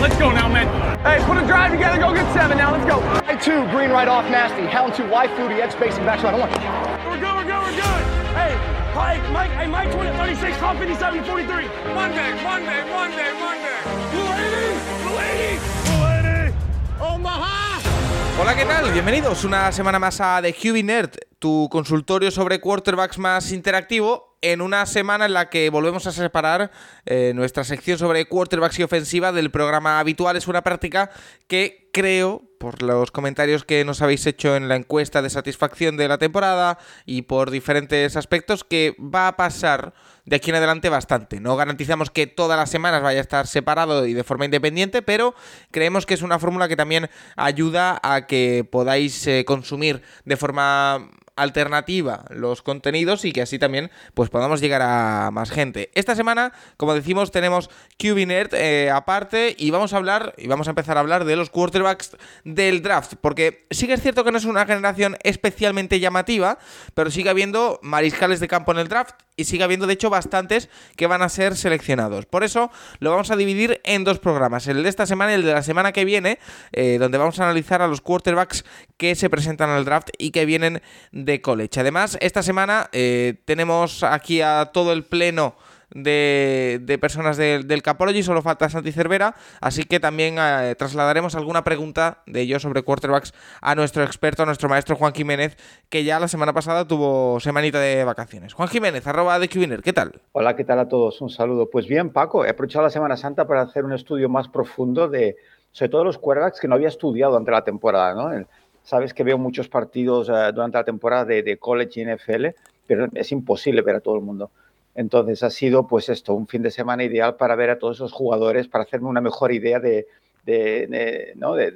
Let's go now, man. Hey, put a drive together. Go get seven now. Let's go. I two, green right off, nasty. Hound two, wide fluty, edge spacing back shot. I want. We're good, we're good, we're good. Hey, Mike, Mike, hey, Mike 20, 36, top 57, 43. Monday, Monday, Monday, Monday. Blue 80, Blue 80, Blue 80. Omaha. Hola, ¿qué tal? Bienvenidos una semana más a The QB Nerd, tu consultorio sobre quarterbacks más interactivo, en una semana en la que volvemos a separar eh, nuestra sección sobre quarterbacks y ofensiva del programa habitual. Es una práctica que creo, por los comentarios que nos habéis hecho en la encuesta de satisfacción de la temporada y por diferentes aspectos, que va a pasar de aquí en adelante bastante. No garantizamos que todas las semanas vaya a estar separado y de forma independiente, pero creemos que es una fórmula que también ayuda a que podáis eh, consumir de forma alternativa los contenidos y que así también pues podamos llegar a más gente. Esta semana, como decimos, tenemos QBNerd eh, aparte y vamos a hablar y vamos a empezar a hablar de los quarterbacks del draft, porque sí que es cierto que no es una generación especialmente llamativa, pero sigue habiendo mariscales de campo en el draft y sigue habiendo de hecho bastantes que van a ser seleccionados. Por eso lo vamos a dividir en dos programas, el de esta semana y el de la semana que viene, eh, donde vamos a analizar a los quarterbacks que se presentan al draft y que vienen de college. Además, esta semana eh, tenemos aquí a todo el pleno de, personas del Capology, solo falta Santi Cervera, así que también eh, trasladaremos alguna pregunta de ellos sobre quarterbacks a nuestro experto, a nuestro maestro Juan Jiménez, que ya la semana pasada tuvo semanita de vacaciones. Juan Jiménez, arroba de QBiner, ¿qué tal? Hola, ¿qué tal a todos? Un saludo. Pues bien, Paco, he aprovechado la Semana Santa para hacer un estudio más profundo de, sobre todo los quarterbacks que no había estudiado durante la temporada, ¿no? Sabes que veo muchos partidos eh, durante la temporada de, de college y NFL, pero es imposible ver a todo el mundo. Entonces ha sido pues esto, un fin de semana ideal para ver a todos esos jugadores, para hacerme una mejor idea de,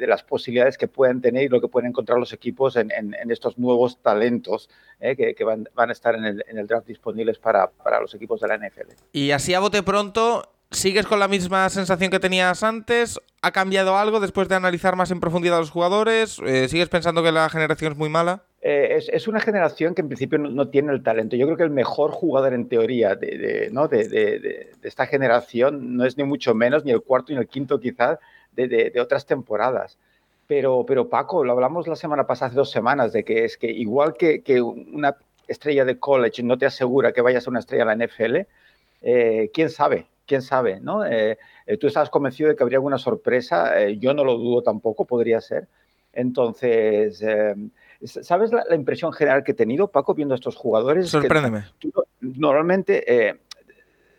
las posibilidades que pueden tener y lo que pueden encontrar los equipos en, estos nuevos talentos ¿eh? que, van, a estar en el, en el draft disponibles para, para, los equipos de la NFL. Y así a bote pronto, ¿sigues con la misma sensación que tenías antes? ¿Ha cambiado algo después de analizar más en profundidad a los jugadores? Eh, ¿Sigues pensando que la generación es muy mala? Eh, es, es, una generación que en principio no, no, tiene el talento. Yo creo que el mejor jugador en teoría de, de ¿no? de, de, esta generación no es ni mucho menos, ni el cuarto ni el quinto quizás de, otras temporadas. Pero, pero Paco, lo hablamos la semana pasada, hace dos semanas, de que es que igual que, que una estrella de college no te asegura que vayas a una estrella a la NFL, eh, quién sabe, quién sabe, ¿no? Eh, eh, tú estabas convencido de que habría alguna sorpresa, eh, yo no lo dudo tampoco, podría ser. Entonces, eh, ¿sabes la, la, impresión general que he tenido, Paco, viendo a estos jugadores? Sorpréndeme. Tú, normalmente, eh,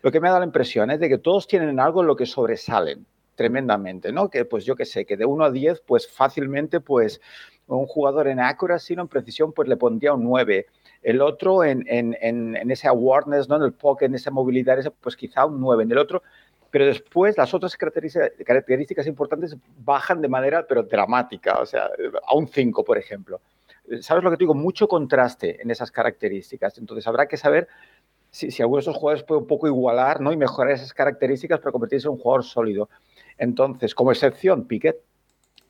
lo que me ha dado la impresión es de que todos tienen algo en lo que sobresalen tremendamente, ¿no? Que pues yo qué sé, que de 1 a 10, pues fácilmente, pues un jugador en accuracy, ¿no? en precisión, pues le pondría un 9. El otro en, en, en, en ese awareness, ¿no? en el pocket, en esa movilidad, pues quizá un 9. En el otro pero después las otras características, características, importantes bajan de manera, pero dramática, o sea, a un 5, por ejemplo. ¿Sabes lo que te digo? Mucho contraste en esas características. Entonces habrá que saber si, si alguno de esos jugadores puede un poco igualar ¿no? y mejorar esas características para convertirse en un jugador sólido. Entonces, como excepción, Piquet.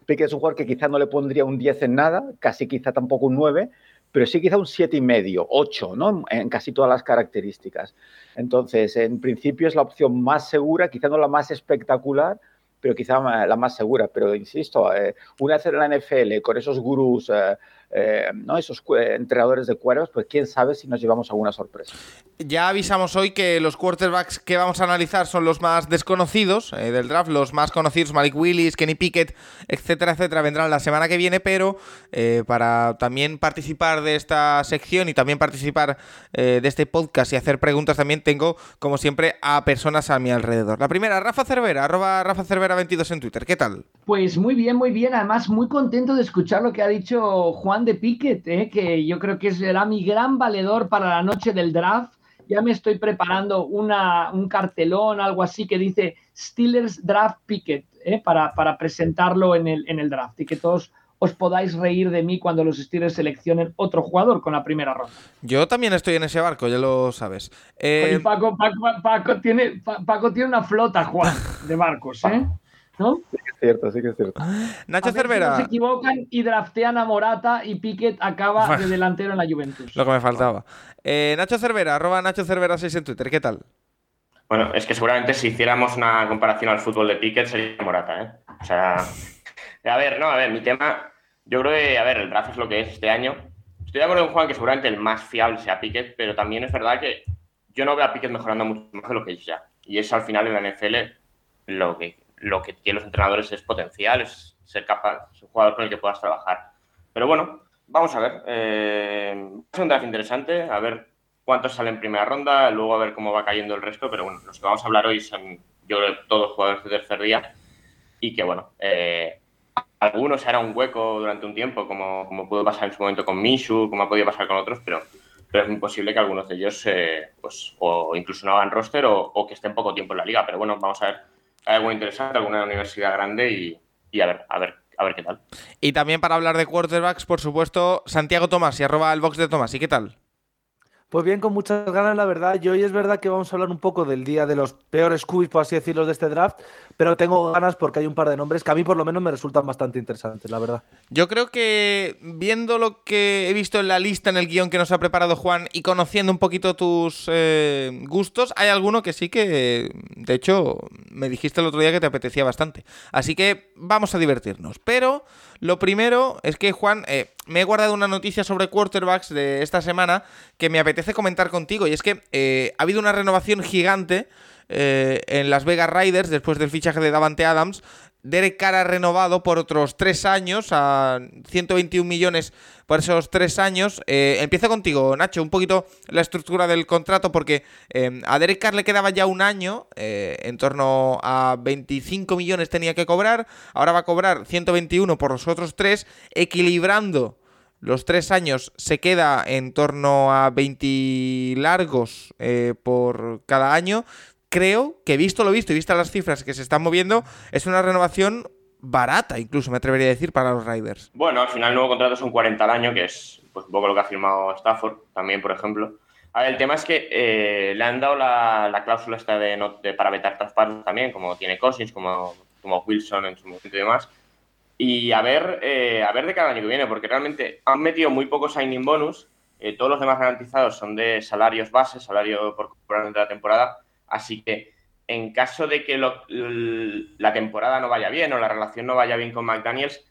Piquet es un jugador que quizá no le pondría un 10 en nada, casi quizá tampoco un 9, pero sí quizá un 7,5, 8, ¿no? En casi todas las características. Entonces, en principio es la opción más segura, quizá no la más espectacular, pero quizá la más segura. Pero insisto, eh, una vez en la NFL, con esos gurús, eh, eh, ¿no? esos entrenadores de cuervos, pues quién sabe si nos llevamos alguna sorpresa. Ya avisamos hoy que los quarterbacks que vamos a analizar son los más desconocidos eh, del draft, los más conocidos, Malik Willis, Kenny Pickett, etcétera, etcétera, vendrán la semana que viene, pero eh, para también participar de esta sección y también participar eh, de este podcast y hacer preguntas también tengo, como siempre, a personas a mi alrededor. La primera, Rafa Cervera, arroba Rafa Cervera 22 en Twitter. ¿Qué tal? Pues muy bien, muy bien. Además, muy contento de escuchar lo que ha dicho Juan de Pickett, ¿eh? que yo creo que será mi gran valedor para la noche del draft. Ya me estoy preparando una, un cartelón, algo así, que dice Steelers Draft Pickett, ¿eh? para, para, presentarlo en el, en el draft y que todos os podáis reír de mí cuando los Steelers seleccionen otro jugador con la primera ronda. Yo también estoy en ese barco, ya lo sabes. Eh... Paco, Paco, Paco, tiene, Paco tiene una flota, Juan, de barcos, ¿eh? ¿No? Sí que es cierto, sí que es cierto. Nacho Cervera. Si no se equivocan y draftean a Morata y Piquet acaba de delantero en la Juventus. Lo que me faltaba. Eh, Nacho Cervera, arroba Nacho Cervera 6 en Twitter, ¿qué tal? Bueno, es que seguramente si hiciéramos una comparación al fútbol de Piquet sería Morata, ¿eh? O sea, a ver, no, a ver, mi tema, yo creo que, a ver, el draft es lo que es este año. Estoy de acuerdo con Juan que seguramente el más fiable sea Piquet, pero también es verdad que yo no veo a Piquet mejorando mucho más de lo que es ya. Y eso al final en la NFL lo que, lo que tienen los entrenadores es potencial, es ser capaz, es un jugador con el que puedas trabajar. Pero bueno, vamos a ver. Eh, es un draft interesante, a ver cuántos salen en primera ronda, luego a ver cómo va cayendo el resto, pero bueno, los que vamos a hablar hoy son, yo creo, todos jugadores de tercer día y que bueno, eh, algunos se hará un hueco durante un tiempo, como, como pudo pasar en su momento con Minshu, como ha podido pasar con otros, pero, pero es imposible que algunos de ellos, eh, pues, o incluso no hagan roster o, que estén poco tiempo en la liga. Pero bueno, vamos a ver, algo interesante, alguna universidad grande y, y a ver, a ver a ver qué tal. Y también para hablar de quarterbacks, por supuesto, Santiago Tomás y arroba el box de Tomás. ¿Y qué tal? Pues bien, con muchas ganas, la verdad. Y hoy es verdad que vamos a hablar un poco del día de los peores cubis, por así decirlo, de este draft, pero tengo ganas porque hay un par de nombres que a mí por lo menos me resultan bastante interesantes, la verdad. Yo creo que viendo lo que he visto en la lista, en el guion que nos ha preparado Juan y conociendo un poquito tus eh, gustos, hay alguno que sí que, de hecho, me dijiste el otro día que te apetecía bastante. Así que vamos a divertirnos. Pero lo primero es que, Juan, eh, me he guardado una noticia sobre quarterbacks de esta semana que me apetece comentar contigo. Y es que eh, ha habido una renovación gigante eh, en Las Vegas Riders después del fichaje de Davante Adams. Derek Carr ha renovado por otros tres años a 121 millones por esos tres años. Eh, empiezo contigo, Nacho, un poquito la estructura del contrato, porque eh, a Derek Carr le quedaba ya un año, eh, en torno a 25 millones tenía que cobrar, ahora va a cobrar 121 por los otros tres, equilibrando los tres años se queda en torno a 20 largos por cada año creo que visto lo visto y visto las cifras que se están moviendo, es una renovación barata, incluso me atrevería a decir, para los Riders. Bueno, al final el nuevo contrato son 40 al año, que es pues, un poco lo que ha firmado Stafford también, por ejemplo. A ver, el tema es que eh, le han dado la, la cláusula esta de, no, de para vetar traspasos también, como tiene Cousins, como, como Wilson en su momento y demás. Y a ver, eh, a ver de cada año que viene, porque realmente han metido muy poco signing bonus. Eh, todos los demás garantizados son de salarios base, salario por cobrar de la temporada. Así que en caso de que lo, la temporada no vaya bien o la relación no vaya bien con McDaniels,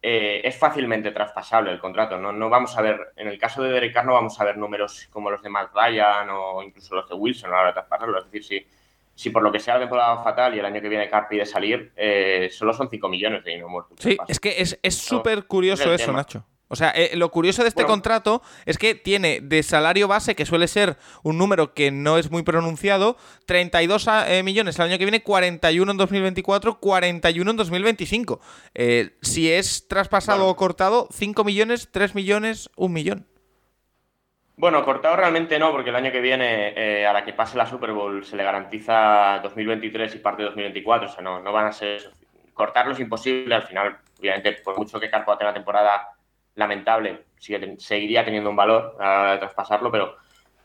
eh, es fácilmente traspasable el contrato. ¿no? no vamos a ver, en el caso de Derek Carr no vamos a ver números como los de Matt Ryan o incluso los de Wilson a la hora de traspasarlo. Es decir, si, si por lo que sea la temporada fatal y el año que viene Carr pide salir, eh, solo son 5 millones de dinero muerto. Sí, es que es súper curioso eso, tema. Nacho. O sea, eh, lo curioso de este bueno. contrato es que tiene de salario base, que suele ser un número que no es muy pronunciado, 32 eh, millones el año que viene, 41 en 2024, 41 en 2025. Eh, si es traspasado bueno. o cortado, 5 millones, 3 millones, 1 millón. Bueno, cortado realmente no, porque el año que viene, eh, a la que pase la Super Bowl, se le garantiza 2023 y parte de 2024. O sea, no, no van a ser. Cortarlo es imposible. Al final, obviamente, por mucho que Carpo tenga temporada lamentable, sigue, seguiría teniendo un valor a la hora de traspasarlo, pero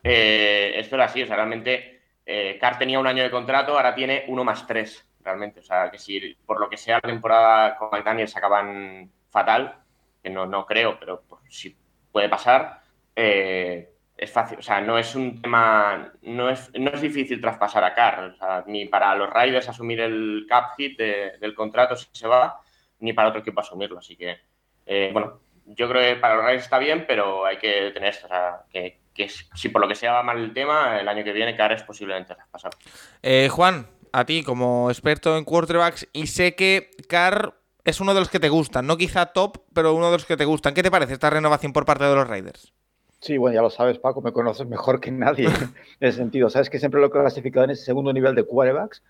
eh, esto era así, o sea, realmente eh, Carr tenía un año de contrato, ahora tiene uno más tres, realmente, o sea, que si por lo que sea la temporada con McDaniels acaban fatal, que no, no creo, pero si puede pasar, eh, es fácil, o sea, no es un tema, no es, no es difícil traspasar a Carr, ni para los Raiders asumir el cap hit de, del contrato si se va, ni para otro equipo asumirlo, así que, eh, bueno, yo creo que para los Raiders está bien, pero hay que tener esto, o sea, que, que, si por lo que sea va mal el tema, el año que viene Carr es posiblemente traspasado. Eh, Juan, a ti como experto en quarterbacks, y sé que Carr es uno de los que te gustan, no quizá top, pero uno de los que te gustan. ¿Qué te parece esta renovación por parte de los Raiders? Sí, bueno, ya lo sabes, Paco, me conoces mejor que nadie en ese sentido. Sabes que siempre lo he clasificado en ese segundo nivel de quarterbacks,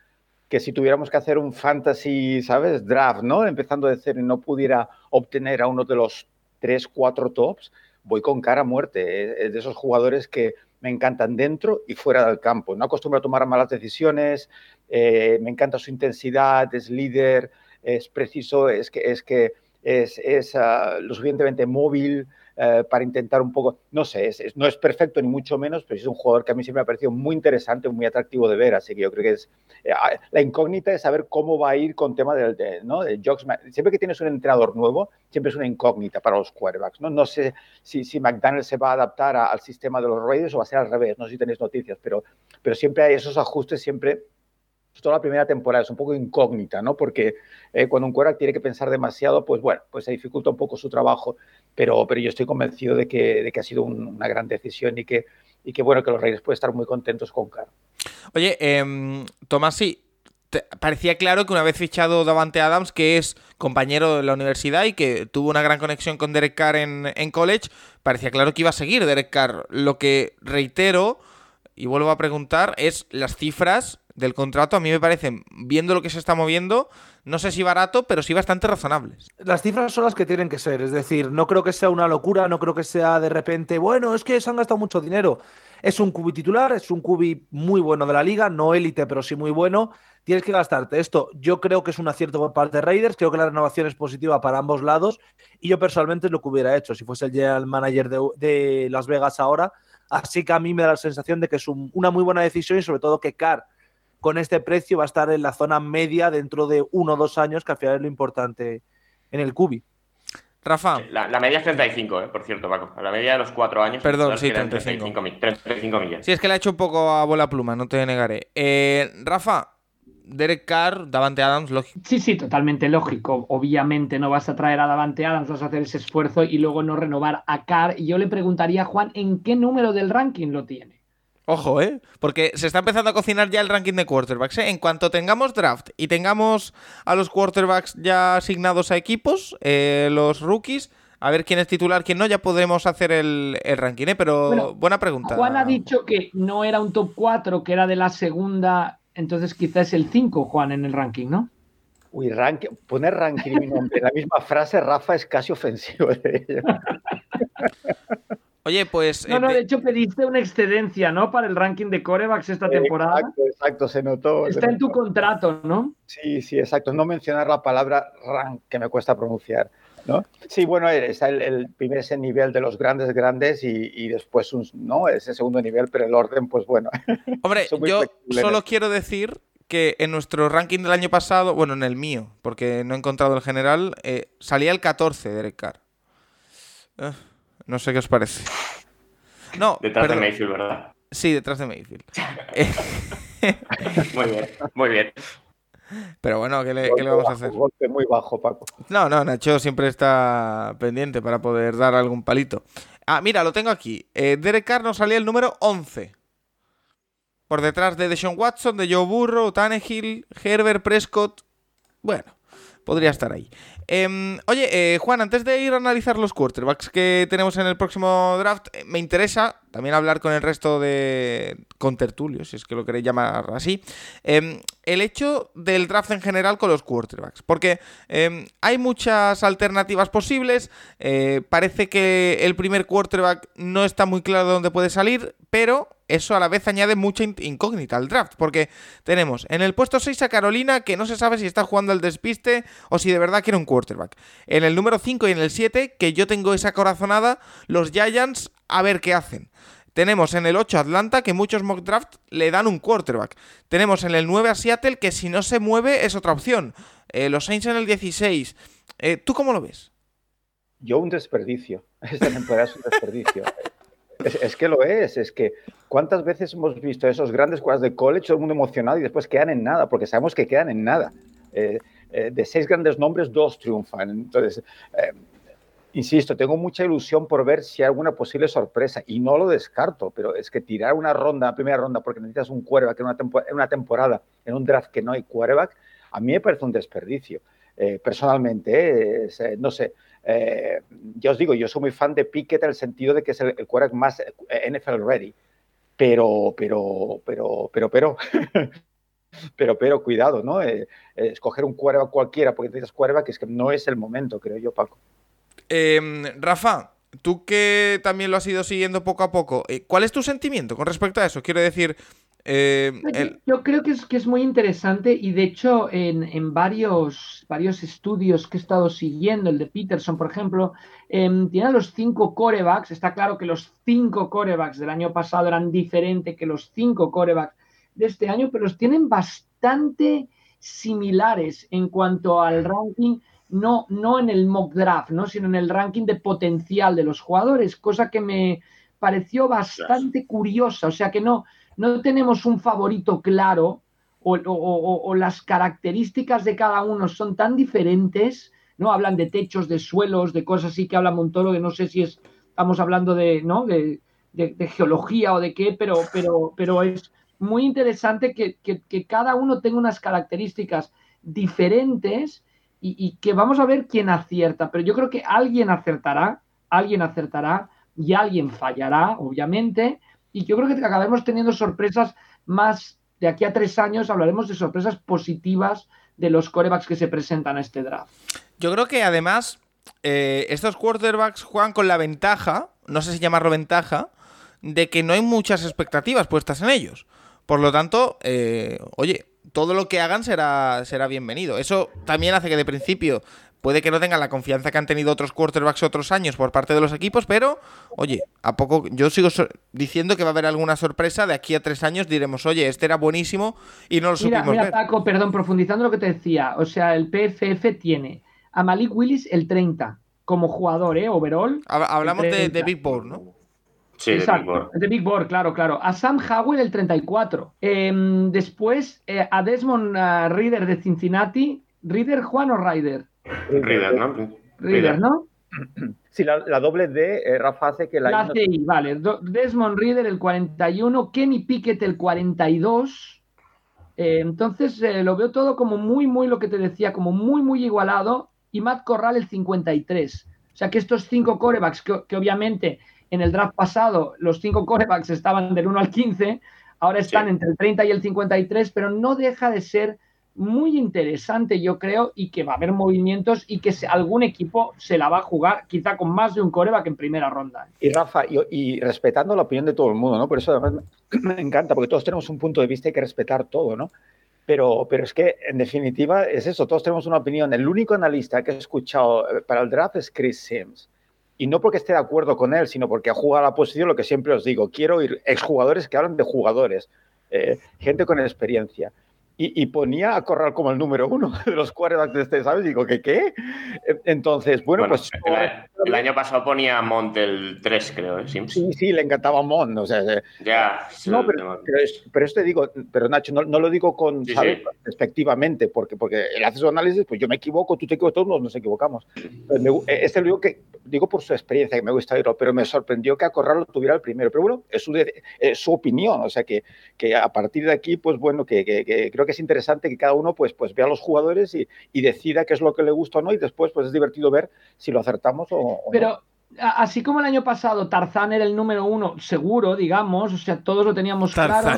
que si tuviéramos que hacer un fantasy, ¿sabes? Draft, ¿no? Empezando de cero y no pudiera obtener a uno de los tres, cuatro tops, voy con cara a muerte. Es de esos jugadores que me encantan dentro y fuera del campo. No acostumbro a tomar malas decisiones, eh, me encanta su intensidad, es líder, es preciso, es que es, que es, es uh, lo suficientemente móvil, eh, para intentar un poco, no sé, no es perfecto ni mucho menos, pero es un jugador que a mí siempre me ha parecido muy interesante, muy atractivo de ver, así que yo creo que es eh, ah, la incógnita es saber cómo va a ir con tema del, de, ¿no? de Siempre que tienes un entrenador nuevo, siempre es una incógnita para los quarterbacks, ¿no? No sé si, si McDaniel se va a adaptar al sistema de los Raiders o va a ser al revés, no sé si tenéis noticias, pero, pero siempre hay esos ajustes, siempre toda la primera temporada es un poco incógnita, ¿no? Porque eh, cuando un quarterback tiene que pensar demasiado, pues bueno, pues se dificulta un poco su trabajo, pero, pero yo estoy convencido de que, de que ha sido una gran decisión y que, y que, bueno, que los Reyes pueden estar muy contentos con Carr. Oye, eh, Tomás, sí, parecía claro que una vez fichado Davante Adams, que es compañero de la universidad y que tuvo una gran conexión con Derek Carr en college, parecía claro que iba a seguir Derek Carr. Lo que reitero y vuelvo a preguntar es las cifras del contrato a mí me parecen, viendo lo que se está moviendo, no sé si barato, pero sí bastante razonables. Las cifras son las que tienen que ser, es decir, no creo que sea una locura, no creo que sea de repente, bueno, es que se han gastado mucho dinero. Es un cubi titular, es un cubi muy bueno de la liga, no élite, pero sí muy bueno. Tienes que gastarte esto. Yo creo que es un acierto por parte de Raiders, creo que la renovación es positiva para ambos lados y yo personalmente es lo que hubiera hecho si fuese el general manager de, Las Vegas ahora. Así que a mí me da la sensación de que es una muy buena decisión y sobre todo que Carr con este precio va a estar en la zona media dentro de uno o dos años, que al final es lo importante en el Cubi. Rafa. La, media es 35, eh, por cierto, Paco. La media de los cuatro años. Perdón, sí, 35. 35, millones. Sí, es que le ha hecho un poco a bola pluma, no te negaré. Eh, Rafa, Derek Carr, Davante Adams, lógico. Sí, sí, totalmente lógico. Obviamente no vas a traer a Davante Adams, vas a hacer ese esfuerzo y luego no renovar a Carr. Y yo le preguntaría a Juan en qué número del ranking lo tiene. Ojo, ¿eh? Porque se está empezando a cocinar ya el ranking de quarterbacks. ¿eh? En cuanto tengamos draft y tengamos a los quarterbacks ya asignados a equipos, eh, los rookies, a ver quién es titular, quién no, ya podremos hacer el, ranking, ¿eh? Pero buena pregunta. Juan ha dicho que no era un top 4, que era de la segunda, entonces quizás es el 5, Juan, en el ranking, ¿no? Uy, ranking, poner ranking en la misma frase, Rafa, es casi ofensivo. Oye, pues. No, no, eh, de hecho pediste una excedencia, ¿no? Para el ranking de corebacks esta temporada. Exacto, exacto, se notó. Está en tu contrato, ¿no? Sí, sí, exacto. No mencionar la palabra rank, que me cuesta pronunciar. ¿no? Sí, bueno, está el, primer ese nivel de los grandes, grandes y, después un, ¿no? ese segundo nivel, pero el orden, pues bueno. Hombre, yo solo quiero decir que en nuestro ranking del año pasado, bueno, en el mío, porque no he encontrado el general, eh, salía el 14 Derek Carr. Uh. No sé qué os parece. No, detrás de Mayfield, ¿verdad? Sí, detrás de Mayfield. muy bien, muy bien. Pero bueno, ¿qué le, vamos a hacer? Golpe muy bajo, Paco. No, no, Nacho siempre está pendiente para poder dar algún palito. Ah, mira, lo tengo aquí. Eh, Derek Carr nos salía el número 11. Por detrás de Deshaun Watson, de Joe Burrow, Tannehill, Herbert, Prescott. Bueno, podría estar ahí. Em, oye, eh, Juan, antes de ir a analizar los quarterbacks que tenemos en el próximo draft, eh, me interesa también hablar con el resto de contertulios, si es que lo queréis llamar así, em, el hecho del draft en general con los quarterbacks. Porque em, hay muchas alternativas posibles, eh, parece que el primer quarterback no está muy claro de dónde puede salir, pero eso a la vez añade mucha incógnita al draft, porque tenemos en el puesto 6 a Carolina, que no se sabe si está jugando al despiste o si de verdad quiere un quarterback. En el número 5 y en el 7, que yo tengo esa corazonada, los Giants a ver qué hacen. Tenemos en el 8 Atlanta, que muchos mock draft le dan un quarterback. Tenemos en el 9 a Seattle, que si no se mueve es otra opción. Eh, los Saints en el 16. Eh, ¿Tú cómo lo ves? Yo un desperdicio. Esta temporada es un desperdicio. Es, que lo es, es que cuántas veces hemos visto esos grandes jugadores de college, todo el mundo emocionado y después quedan en nada, porque sabemos que quedan en nada. Eh, eh, de seis grandes nombres, dos triunfan. Entonces, eh, insisto, tengo mucha ilusión por ver si hay alguna posible sorpresa y no lo descarto, pero es que tirar una ronda, primera ronda, porque necesitas un quarterback en una, en una temporada, en un draft que no hay quarterback, a mí me parece un desperdicio. personalmente, no sé, eh, ya os digo, yo soy muy fan de Pickett en el sentido de que es el, el más eh, NFL ready, pero, pero, pero, pero, pero, pero, pero, cuidado, ¿no? Eh, escoger un quarterback cualquiera porque necesitas quarterback es que no es el momento, creo yo, Paco. Em, Rafa, tú que también lo has ido siguiendo poco a poco, ¿cuál es tu sentimiento con respecto a eso? Quiero decir, Eh, yo, creo que es, que es muy interesante y de hecho en, varios, varios estudios que he estado siguiendo, el de Peterson, por ejemplo, eh, tiene los cinco corebacks. Está claro que los cinco corebacks del año pasado eran diferentes que los cinco corebacks de este año, pero los tienen bastante similares en cuanto al ranking, no, no en el mock draft, ¿no? sino en el ranking de potencial de los jugadores, cosa que me pareció bastante curiosa. O sea que no, no tenemos un favorito claro o, las características de cada uno son tan diferentes, ¿no? Hablan de techos, de suelos, de cosas así que habla Montoro, que no sé si es, estamos hablando de, ¿no? De, geología o de qué, pero, pero, pero es muy interesante que, cada uno tenga unas características diferentes y, que vamos a ver quién acierta. Pero yo creo que alguien acertará, alguien acertará y alguien fallará, obviamente, y yo creo que acabaremos teniendo sorpresas más de aquí a tres años, hablaremos de sorpresas positivas de los corebacks que se presentan a este draft. Yo creo que además eh, estos quarterbacks juegan con la ventaja, no sé si llamarlo ventaja, de que no hay muchas expectativas puestas en ellos. Por lo tanto, eh, oye, todo lo que hagan será, será bienvenido. Eso también hace que de principio Puede que no tengan la confianza que han tenido otros quarterbacks otros años por parte de los equipos, pero oye, a poco yo sigo diciendo que va a haber alguna sorpresa. De aquí a tres años diremos, oye, este era buenísimo y no lo mira, supimos mira, Paco, perdón, profundizando lo que te decía, o sea, el PFF tiene a Malik Willis el 30 como jugador, ¿eh? Overall. Hablamos de, Big Board, ¿no? Sí, Exacto, de Big Board. claro, claro. A Sam Howell el 34. Em, después eh, a Desmond uh, Reader de Cincinnati. ¿Reader Juan o Ryder? Reader, ¿no? Reader, ¿no? Sí, la, doble D, eh, Rafa hace que la... La CI, vale. Desmond Reader el 41, Kenny Pickett el 42. Eh, entonces eh, lo veo todo como muy, muy lo que te decía, como muy, muy igualado. Y Matt Corral el 53. O sea que estos cinco corebacks, que, obviamente en el draft pasado los cinco corebacks estaban del 1 al 15, ahora están entre el 30 y el 53, pero no deja de ser muy interesante, yo creo, y que va a haber movimientos y que algún equipo se la va a jugar, quizá con más de un coreback en primera ronda. Y Rafa, y, respetando la opinión de todo el mundo, ¿no? Por eso además me, encanta, porque todos tenemos un punto de vista y hay que respetar todo, ¿no? Pero, pero es que, en definitiva, es eso, todos tenemos una opinión. El único analista que he escuchado eh, para el draft es Chris Sims. Y no porque esté de acuerdo con él, sino porque ha jugado a la posición, lo que siempre os digo, quiero ir exjugadores que hablan de jugadores, eh, gente con experiencia y, ponía a Corral como el número uno de los quarterbacks de este, ¿sabes? Digo, ¿qué qué? Entonces, bueno, pues... El, año pasado ponía Mont el 3, creo, ¿eh? Sí, sí, le encantaba Mont, o sea... Ya, no, pero, pero, esto digo, pero Nacho, no, lo digo con, ¿sabes? Respectivamente, porque, porque él hace su análisis, pues yo me equivoco, tú te equivocas, todos nos equivocamos. este lo digo, que, digo por su experiencia, que me gusta oírlo, pero me sorprendió que a Corral lo tuviera el primero. Pero bueno, es su, es su opinión, o sea, que, que a partir de aquí, pues bueno, que, que creo que es interesante que cada uno pues, pues vea a los jugadores y, decida qué es lo que le gusta o no y después pues es divertido ver si lo acertamos o, Pero... Así como el año pasado Tarzán era el número uno, seguro, digamos, o sea, todos lo teníamos claro.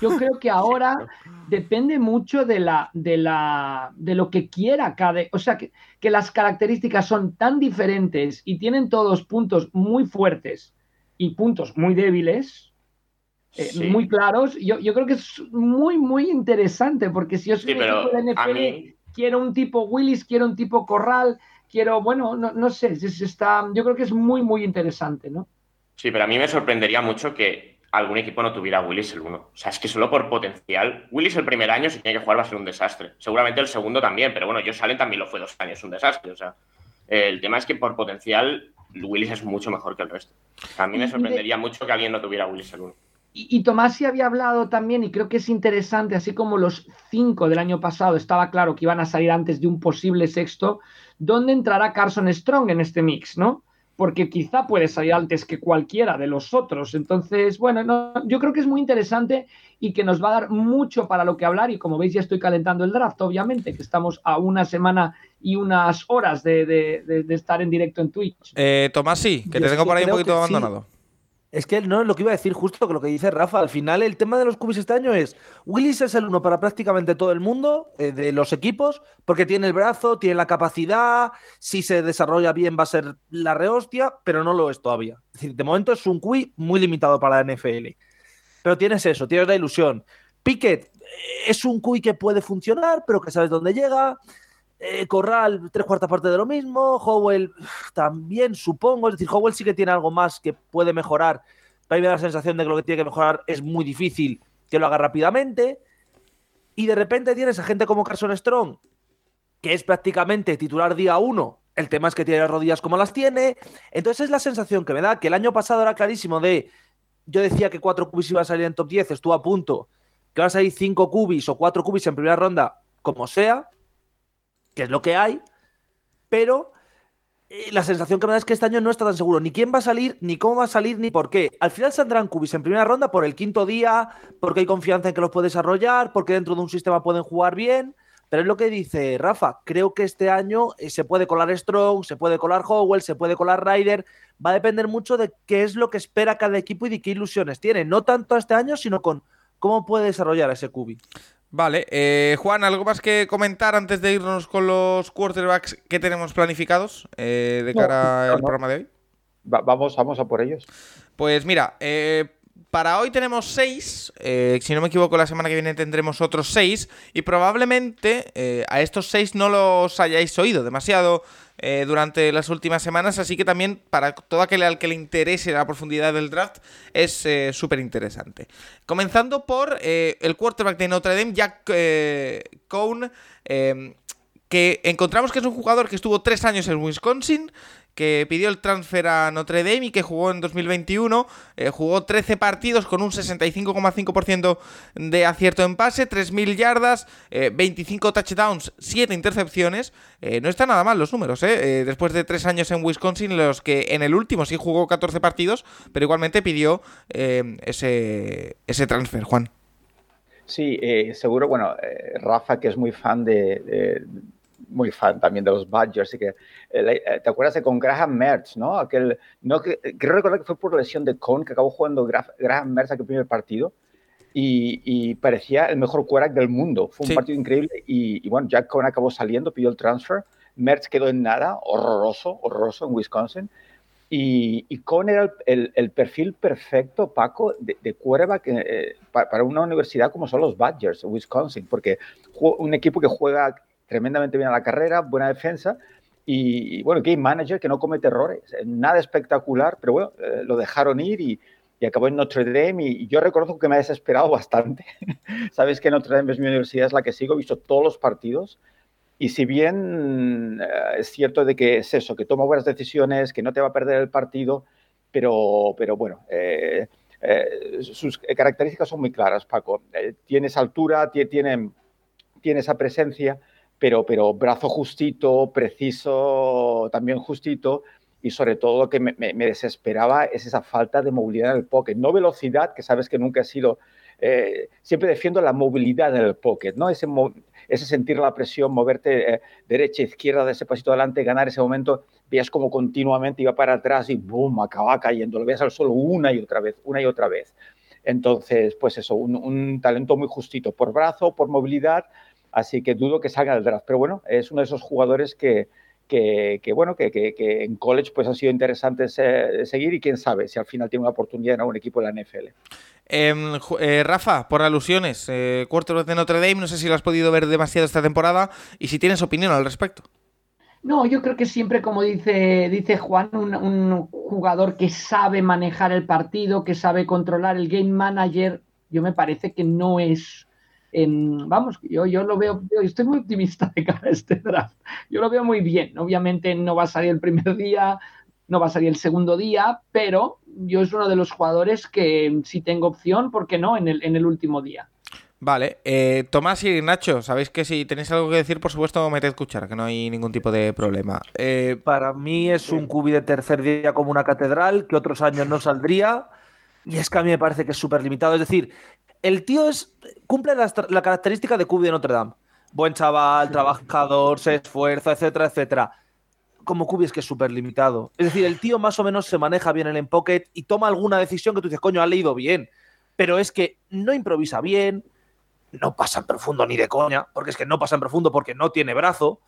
Yo, creo que ahora depende mucho de la, de la, de lo que quiera cada, o sea, que, que las características son tan diferentes y tienen todos puntos muy fuertes y puntos muy débiles, eh, muy claros. Yo, yo, creo que es muy, muy interesante, porque si yo soy un equipo de NFL, quiero un tipo Willis, quiero un tipo Corral, quiero, bueno, no, no sé, está, yo creo que es muy, muy interesante, ¿no? Sí, pero a mí me sorprendería mucho que algún equipo no tuviera Willis el uno. O sea, es que solo por potencial. Willis el primer año, si tiene que jugar, va a ser un desastre. Seguramente el segundo también, pero bueno, yo Salen también lo fue dos años, un desastre. O sea, el tema es que por potencial, Willis es mucho mejor que el resto. A mí me sorprendería mucho que alguien no tuviera Willis el uno. Y, Tomás sí había hablado también, y creo que es interesante, así como los cinco del año pasado estaba claro que iban a salir antes de un posible sexto, ¿dónde entrará Carson Strong en este mix, no? Porque quizá puede salir antes que cualquiera de los otros. Entonces, bueno, yo creo que es muy interesante y que nos va a dar mucho para lo que hablar. Y como veis, ya estoy calentando el draft, obviamente, que estamos a una semana y unas horas de, estar en directo en Twitch. Eh, Tomás, sí, que te tengo por ahí un poquito abandonado. Es que no, lo que iba a decir justo que lo que dice Rafa, al final el tema de los cubis este año es, Willis es el uno para prácticamente todo el mundo eh, de los equipos, porque tiene el brazo, tiene la capacidad, si se desarrolla bien va a ser la rehostia, pero no lo es todavía. Es de momento es un cubi muy limitado para la NFL. pero tienes eso, tienes la ilusión. Piquet eh, es un QI que puede funcionar, pero que sabes dónde llega. Eh, Corral, tres cuartas partes de lo mismo. Howell también, supongo. Es decir, Howell sí que tiene algo más que puede mejorar. Pero me da la sensación de que lo que tiene que mejorar es muy difícil que lo haga rápidamente. Y de repente tienes a gente como Carson Strong, que es prácticamente titular día uno. El tema es que tiene las rodillas como las tiene. Entonces es la sensación que me da que el año pasado era clarísimo de. Yo decía que cuatro cubis iba a salir en top 10, estuvo a punto. Que van a salir cinco cubis o cuatro cubis en primera ronda, como sea, que es lo que hay. Pero eh, la sensación que me da es que este año no está tan seguro ni quién va a salir, ni cómo va a salir, ni por qué. Al final saldrán cubis en primera ronda por el quinto día, porque hay confianza en que los puede desarrollar, porque dentro de un sistema pueden jugar bien. Pero es lo que dice Rafa. Creo que este año eh, se puede colar Strong, se puede colar Howell, se puede colar Ryder. Va a depender mucho de qué es lo que espera cada equipo y de qué ilusiones tiene. No tanto este año, sino con cómo puede desarrollar ese cubi. Vale, eh, Juan, ¿algo más que comentar antes de irnos con los quarterbacks que tenemos planificados eh, de cara al programa de hoy? vamos, vamos a por ellos. Pues mira, eh, para hoy tenemos seis. Eh, si no me equivoco, la semana que viene tendremos otros seis. Y probablemente eh, a estos seis no los hayáis oído demasiado eh, durante las últimas semanas. Así que también para todo aquel al que le interese la profundidad del draft es súper interesante. Comenzando por el quarterback de Notre Dame, Jack Cohn que encontramos que es un jugador que estuvo tres años en Wisconsin, que pidió el transfer a Notre Dame y que jugó en 2021. Eh, jugó 13 partidos con un 65,5% de acierto en pase, 3.000 yardas, 25 eh, touchdowns, 7 intercepciones. Eh, no está nada mal los números, después de 3 años en Wisconsin, los que en el último sí jugó 14 partidos, pero igualmente pidió ese, ese transfer, Juan. Sí, seguro, bueno, Rafa, que es muy fan de muy fan también de los Badgers. Así que, eh, eh, ¿te acuerdas de con Graham Mertz, no? Aquel, no que, creo recordar que fue por lesión de Cohn que acabó jugando Graham Mertz aquel primer partido y, parecía el mejor quarterback del mundo. Fue un partido increíble y, bueno, Jack Cohn acabó saliendo, pidió el transfer. Mertz quedó en nada, horroroso, horroroso en Wisconsin. Y, y Cohn era el, el, perfil perfecto, Paco, de, de quarterback eh, para, para, una universidad como son los Badgers, Wisconsin, porque un equipo que juega tremendamente bien a la carrera, buena defensa y, bueno, game manager que no comete errores. Nada espectacular, pero bueno, eh, lo dejaron ir y, acabó en Notre Dame y, yo reconozco que me ha desesperado bastante. Sabes que Notre Dame es mi universidad, es la que sigo, he visto todos los partidos y si bien eh, es cierto de que es eso, que toma buenas decisiones, que no te va a perder el partido, pero, pero bueno, eh, sus características son muy claras, Paco. tiene esa altura, tiene, tiene esa presencia, pero, pero brazo justito, preciso, también justito, y sobre todo lo que me, desesperaba es esa falta de movilidad en el pocket. No velocidad, que sabes que nunca ha sido, eh, siempre defiendo la movilidad en el pocket, ¿no? Ese, ese sentir la presión, moverte eh, derecha, izquierda, de ese pasito adelante, ganar ese momento, veías como continuamente iba para atrás y boom, acababa cayendo, lo veías al suelo una y otra vez, una y otra vez. Entonces, pues eso, un, un talento muy justito, por brazo, por movilidad, Así que dudo que salga del draft. Pero bueno, es uno de esos jugadores que, que, bueno, que, que, en college pues ha sido interesante seguir y quién sabe si al final tiene una oportunidad en algún equipo de la NFL. Em, eh, Rafa, por alusiones, eh, de Notre Dame, no sé si lo has podido ver demasiado esta temporada y si tienes opinión al respecto. No, yo creo que siempre, como dice, dice Juan, un, jugador que sabe manejar el partido, que sabe controlar el game manager, yo me parece que no es vamos, yo, yo lo veo, yo estoy muy optimista de cara a este draft. Yo lo veo muy bien. Obviamente no va a salir el primer día, no va a salir el segundo día, pero yo es uno de los jugadores que si tengo opción, ¿por qué no? En el, en el último día. Vale, eh, Tomás y Nacho, sabéis que si tenéis algo que decir, por supuesto, meted escuchar, que no hay ningún tipo de problema. Eh, Para mí es un cubi de tercer día como una catedral, que otros años no saldría, y es que a mí me parece que es súper limitado. Es decir, el tío es, cumple la, característica de Cubi de Notre Dame. Buen chaval, trabajador, se esfuerza, etcétera, etcétera. Como Cubi es que es súper limitado. Es decir, el tío más o menos se maneja bien en el pocket y toma alguna decisión que tú dices, coño, ha leído bien. Pero es que no improvisa bien, no pasa en profundo ni de coña, porque es que no pasa en profundo porque no tiene brazo.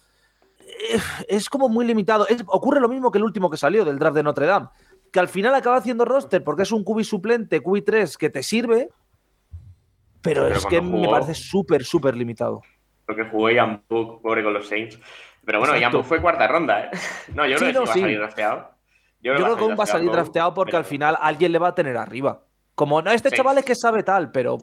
Eh, es como muy limitado. ocurre lo mismo que el último que salió del draft de Notre Dame, que al final acaba haciendo roster porque es un cubi suplente, cubi 3 que te sirve, pero, es que me parece súper, súper limitado. Lo que jugó Ian Book, pobre con los Saints. Pero bueno, Ian Book fue cuarta ronda, ¿eh? No, yo creo que va a salir drafteado. Yo, creo que aún va a salir drafteado porque al final alguien le va a tener arriba. Como, no, este chaval es que sabe tal, pero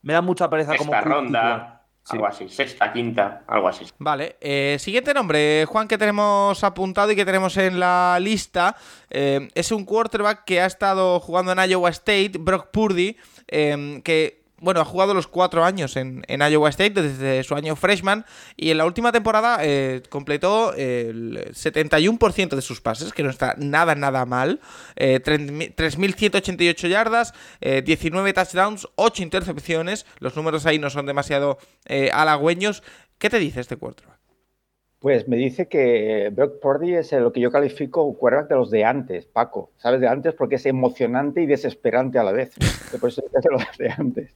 me da mucha pereza como. ronda. Algo así, sexta, quinta, algo así. Vale, eh, siguiente nombre, Juan, que tenemos apuntado y que tenemos en la lista. Eh, es un quarterback que ha estado jugando en Iowa State, Brock Purdy, eh, que bueno, ha jugado los cuatro años en, Iowa State desde su año freshman y en la última temporada eh, completó el 71% de sus pases, que no está nada, nada mal. 3.188 eh, yardas, 19 eh, touchdowns, 8 intercepciones. Los números ahí no son demasiado halagüeños. ¿Qué te dice este quarterback? Pues me dice que Brock Purdy es lo que yo califico un quarterback de los de antes, Paco. ¿Sabes? De antes porque es emocionante y desesperante a la vez. Por eso es de los de antes.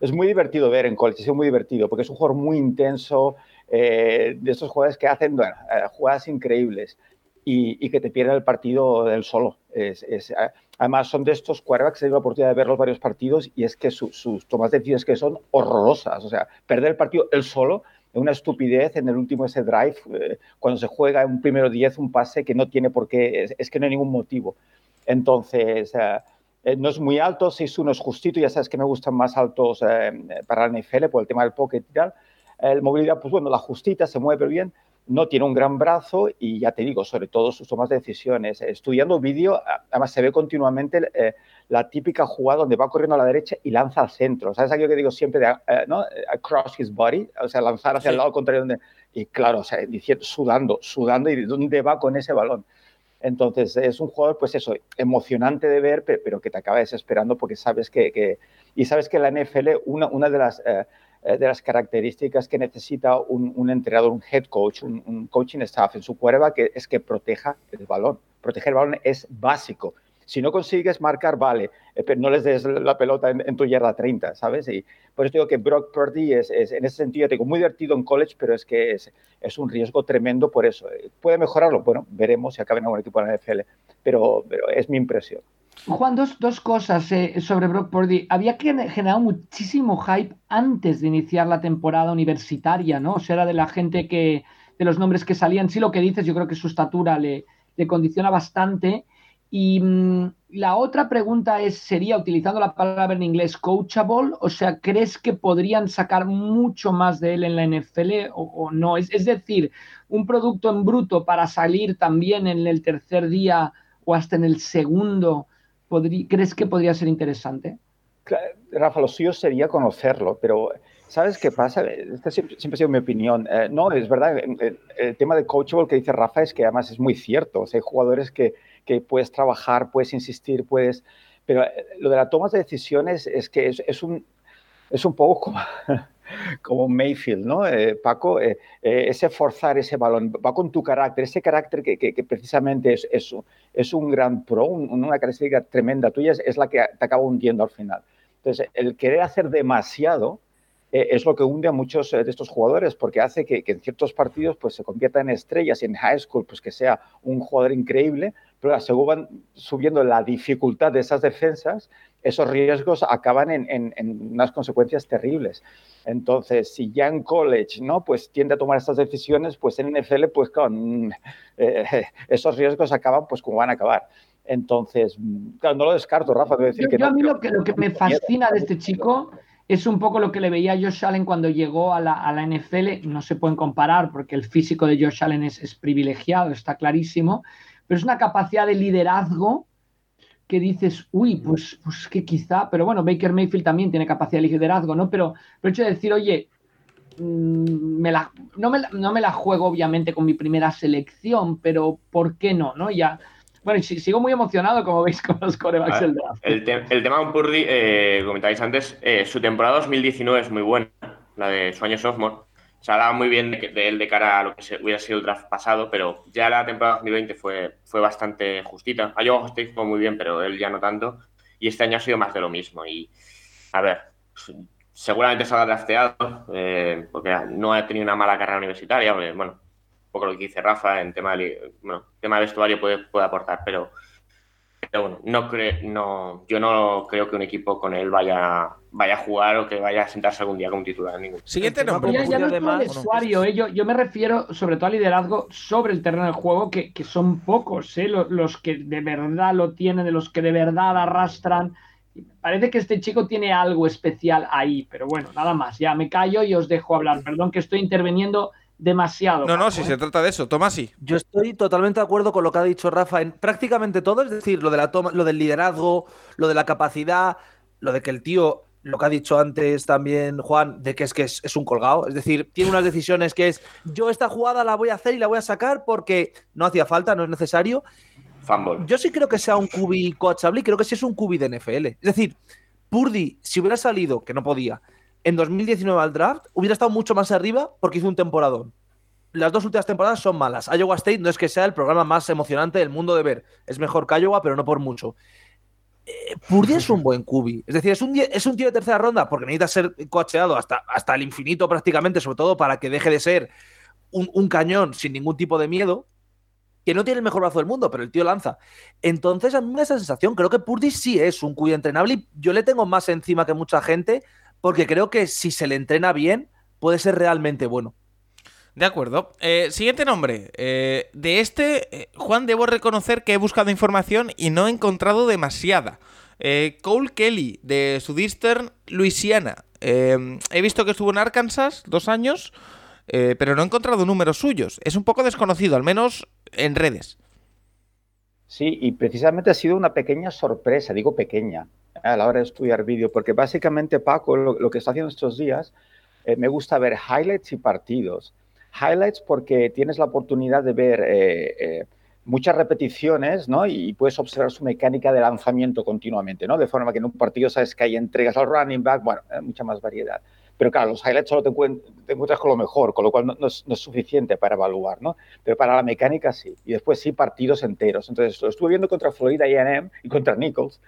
Es muy divertido ver en college, es muy divertido porque es un jugador muy intenso, eh, de esos jugadores que hacen bueno, eh, jugadas increíbles y, que te pierden el partido del solo. Es, eh, además, son de estos quarterbacks que tengo la oportunidad de ver los varios partidos y es que sus tomas de decisiones que son horrorosas. O sea, perder el partido él solo una estupidez en el último ese drive, eh, cuando se juega un primero 10, un pase que no tiene por qué, es, que no hay ningún motivo. Entonces, eh, eh, no es muy alto, 6-1 es justito, ya sabes que me gustan más altos para la NFL por el tema del pocket y tal. El movilidad, pues bueno, la justita, se mueve bien, no tiene un gran brazo y ya te digo, sobre todo sus tomas de decisiones. Estudiando vídeo, además se ve continuamente la típica jugada donde va corriendo a la derecha y lanza al centro. ¿Sabes aquello que digo siempre de eh, ¿no? across his body? O sea, lanzar hacia el lado contrario. Donde, y claro, o sea, diciendo, sudando, sudando y dónde va con ese balón. Entonces, es un jugador, pues eso, emocionante de ver, pero, que te acaba desesperando porque sabes que, y sabes que la NFL, una, una de las... Eh, eh, de las características que necesita un, entrenador, un head coach, un, coaching staff en su cuerva, que es que proteja el balón. Proteger el balón es básico. Si no consigues marcar, vale, eh, pero no les des la pelota en, tu yarda 30, ¿sabes? Y por eso digo que Brock Purdy es, en ese sentido, digo, muy divertido en college, pero es que es, es, un riesgo tremendo por eso. Eh, ¿Puede mejorarlo? Bueno, veremos si acaba en algún equipo de la NFL, pero, pero es mi impresión. Juan, dos, dos cosas eh, sobre Brock Purdy. Había generado muchísimo hype antes de iniciar la temporada universitaria, ¿no? O sea, era de la gente que, de los nombres que salían. Sí, lo que dices, yo creo que su estatura le, le condiciona bastante. Y mm, la otra pregunta es, sería, utilizando la palabra en inglés, coachable, o sea, ¿crees que podrían sacar mucho más de él en la NFL o, no? Es, decir, un producto en bruto para salir también en el tercer día o hasta en el segundo, ¿crees que podría ser interesante? Rafa, lo suyo sería conocerlo, pero ¿sabes qué pasa? Esta siempre, ha sido mi opinión. Eh, no, es verdad, el, el, tema de coachable que dice Rafa es que además es muy cierto. Hay jugadores que que puedes trabajar, puedes insistir, puedes... Pero eh, lo de la toma de decisiones es que es, un, es un poco como, Mayfield, ¿no? Eh, Paco, eh, ese forzar ese balón, va con tu carácter, ese carácter que, que, precisamente es, eso, es un gran pro, una característica tremenda tuya, es, la que te acaba hundiendo al final. Entonces, el querer hacer demasiado es lo que hunde a muchos de estos jugadores, porque hace que, que, en ciertos partidos pues, se conviertan en estrellas y en high school pues, que sea un jugador increíble, pero según van subiendo la dificultad de esas defensas, esos riesgos acaban en, unas consecuencias terribles. Entonces, si ya en college, ¿no? Pues tiende a tomar estas decisiones, pues en NFL, pues con eh, esos riesgos acaban, pues como van a acabar. Entonces, claro, no lo descarto, Rafa. Decir que a mí lo que, lo que me fascina de este chico es un poco lo que le veía a Josh Allen cuando llegó a la, a la NFL. No se pueden comparar porque el físico de Josh Allen es, privilegiado, está clarísimo pero es una capacidad de liderazgo que dices, uy, pues, pues que quizá, pero bueno, Baker Mayfield también tiene capacidad de liderazgo, ¿no? Pero el hecho de decir, oye, mm, me la, no, me, no, me, la juego obviamente con mi primera selección, pero ¿por qué no? ¿no? Ya, bueno, sigo muy emocionado, como veis, con los corebacks del draft. El, el, tema con Purdy, eh, comentáis antes, eh, su temporada 2019 es muy buena, la de su año sophomore se hablaba muy bien de, él de cara a lo que hubiera sido el draft pasado, pero ya la temporada 2020 fue, fue bastante justita. A Iowa State fue muy bien, pero él ya no tanto. Y este año ha sido más de lo mismo. Y, a ver, seguramente se ha drafteado, eh, porque no ha tenido una mala carrera universitaria, bueno, un poco lo que dice Rafa en tema de, bueno, tema de vestuario puede, puede aportar, pero, bueno, no, creo no yo no creo que un equipo con él vaya vaya a jugar o que vaya a sentarse algún día como titular. Ningún. Siguiente nombre. Ya, ya no además, el usuario, eh, yo, yo, me refiero sobre todo al liderazgo sobre el terreno del juego, que, que son pocos eh, los, los, que de verdad lo tienen, de los que de verdad arrastran. Parece que este chico tiene algo especial ahí, pero bueno, nada más. Ya me callo y os dejo hablar. Perdón que estoy interviniendo demasiado. No, no, si se trata de eso, Tomasi. Yo estoy totalmente de acuerdo con lo que ha dicho Rafa en prácticamente todo, es decir, lo de la toma, lo del liderazgo, lo de la capacidad, lo de que el tío, lo que ha dicho antes también Juan, de que es que es, un colgado, es decir, tiene unas decisiones que es yo esta jugada la voy a hacer y la voy a sacar porque no hacía falta, no es necesario. Fumble. Yo sí creo que sea un cubi coachable, creo que sí es un cubi de NFL. Es decir, Purdy, si hubiera salido, que no podía, en 2019 al draft, hubiera estado mucho más arriba porque hizo un temporadón. Las dos últimas temporadas son malas. Iowa State no es que sea el programa más emocionante del mundo de ver. Es mejor que Iowa, pero no por mucho. Eh, Purdy es un buen cubi. Es decir, es un, es tío de tercera ronda porque necesita ser coacheado hasta, el infinito prácticamente, sobre todo para que deje de ser un, cañón sin ningún tipo de miedo que no tiene el mejor brazo del mundo, pero el tío lanza. Entonces, a mí me da esa sensación. Creo que Purdy sí es un cubi entrenable y yo le tengo más encima que mucha gente porque creo que si se le entrena bien, puede ser realmente bueno. De acuerdo. Eh, siguiente nombre. Eh, de este, eh, Juan, debo reconocer que he buscado información y no he encontrado demasiada. Cole Kelly, de Southeastern, Louisiana. he visto que estuvo en Arkansas dos años, pero no he encontrado números suyos. Es un poco desconocido, al menos en redes. Sí, y precisamente ha sido una pequeña sorpresa, digo pequeña, a la hora de estudiar vídeo, porque básicamente Paco lo, que está haciendo estos días, eh, me gusta ver highlights y partidos. Highlights porque tienes la oportunidad de ver eh, eh, muchas repeticiones, ¿no? Y puedes observar su mecánica de lanzamiento continuamente, ¿no? De forma que en un partido sabes que hay entregas al running back, bueno, mucha más variedad. Pero claro, los highlights solo te, encuentras con lo mejor, con lo cual no, es, suficiente para evaluar, ¿no? Pero para la mecánica sí. Y después sí, partidos enteros. Entonces, lo estuve viendo contra Florida A&M y contra Nichols.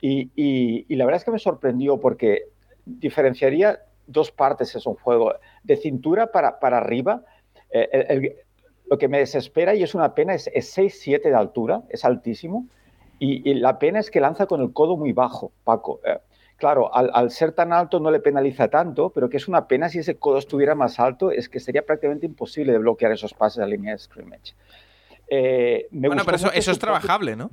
Y, la verdad es que me sorprendió porque diferenciaría dos partes es un juego. De cintura para, para arriba, eh, lo que me desespera y es una pena es, 6-7 de altura, es altísimo. Y, la pena es que lanza con el codo muy bajo, Paco. Eh, claro, al, ser tan alto no le penaliza tanto, pero que es una pena si ese codo estuviera más alto, es que sería prácticamente imposible de bloquear esos pases a línea de scrimmage. Eh, bueno, pero eso, eso es trabajable, ¿no?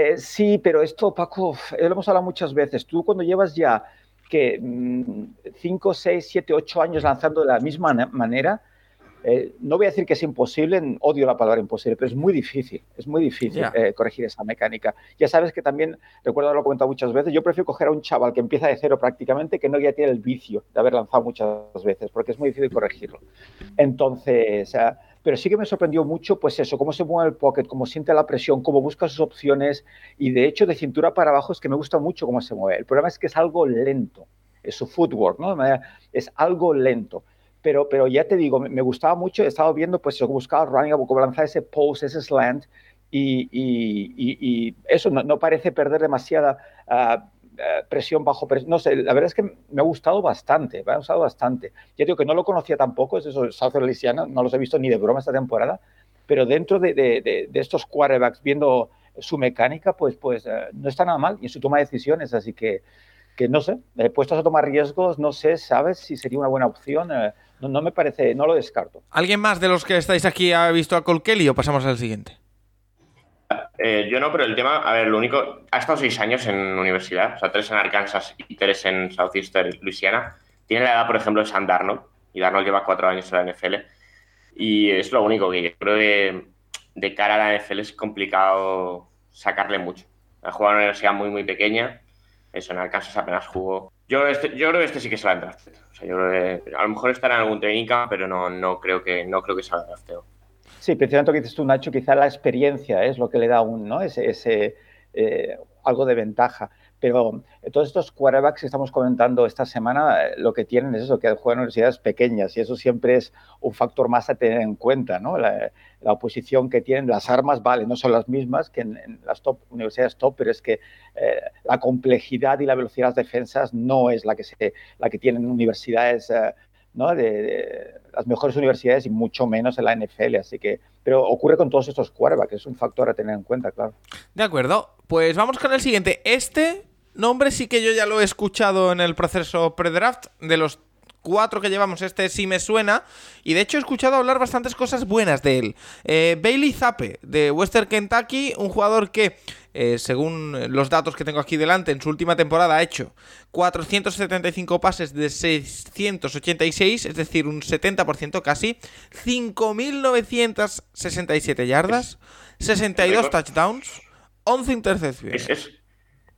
Eh, sí, pero esto, Paco, lo hemos hablado muchas veces. Tú cuando llevas ya que 5, 6, 7, 8 años lanzando de la misma manera, eh, no voy a decir que es imposible, odio la palabra imposible, pero es muy difícil, es muy difícil eh, corregir esa mecánica. Ya sabes que también, recuerdo haberlo comentado muchas veces, yo prefiero coger a un chaval que empieza de cero prácticamente, que no ya tiene el vicio de haber lanzado muchas veces, porque es muy difícil corregirlo. Entonces, pero sí que me sorprendió mucho, pues eso, cómo se mueve el pocket, cómo siente la presión, cómo busca sus opciones y de hecho de cintura para abajo es que me gusta mucho cómo se mueve. El problema es que es algo lento, es su footwork, ¿no? Es algo lento. Pero, pero ya te digo, me, gustaba mucho, he estado viendo, pues buscaba running, cómo lanzar ese post, ese slant y, y, eso no, parece perder demasiada... Eh, presión bajo presión. No sé, la verdad es que me ha gustado bastante, me ha gustado bastante. Ya digo que no lo conocía tampoco, es eso, South Louisiana, no los he visto ni de broma esta temporada, pero dentro de, de, de, estos quarterbacks, viendo su mecánica, pues, pues eh, no está nada mal y en su toma de decisiones, así que, que no sé, eh, puestos a tomar riesgos, no sé, ¿sabes si sería una buena opción? no, no, me parece, no lo descarto. ¿Alguien más de los que estáis aquí ha visto a Cole Kelly o pasamos al siguiente? Eh, yo no, pero el tema, a ver, lo único, ha estado seis años en universidad, o sea, tres en Arkansas y tres en Southeastern, Louisiana. Tiene la edad, por ejemplo, de Sam Darnold, y Darnold lleva cuatro años en la NFL. Y es lo único que yo creo que de cara a la NFL es complicado sacarle mucho. Ha jugado en una universidad muy, muy pequeña. Eso, en Arkansas apenas jugó. Yo, este, yo creo que este sí que se va a O sea, yo creo que a lo mejor estará en algún técnica, pero no, no creo que no creo que salga drafteo. Sí, lo que dices tú, Nacho, quizá la experiencia es lo que le da un, ¿no? ese, eh, algo de ventaja. Pero eh, todos estos quarterbacks que estamos comentando esta semana, eh, lo que tienen es eso, que juegan en universidades pequeñas y eso siempre es un factor más a tener en cuenta, ¿no? La, oposición que tienen, las armas, vale, no son las mismas que en, las top, universidades top, pero es que la complejidad y la velocidad de las defensas no es la que, se, la que tienen universidades de, las mejores universidades y mucho menos en la NFL. Así que, pero ocurre con todos estos quarterbacks, es un factor a tener en cuenta, claro. De acuerdo, pues vamos con el siguiente. Este nombre sí que yo ya lo he escuchado en el proceso pre-draft. De los cuatro que llevamos, este sí me suena. Y de hecho he escuchado hablar bastantes cosas buenas de él. Eh, Bailey Zappe, de Western Kentucky, un jugador que, eh, según los datos que tengo aquí delante, en su última temporada ha hecho 475 pases de 686, es decir, un 70% casi, 5.967 yardas, 62 touchdowns, 11 intercepciones. Es,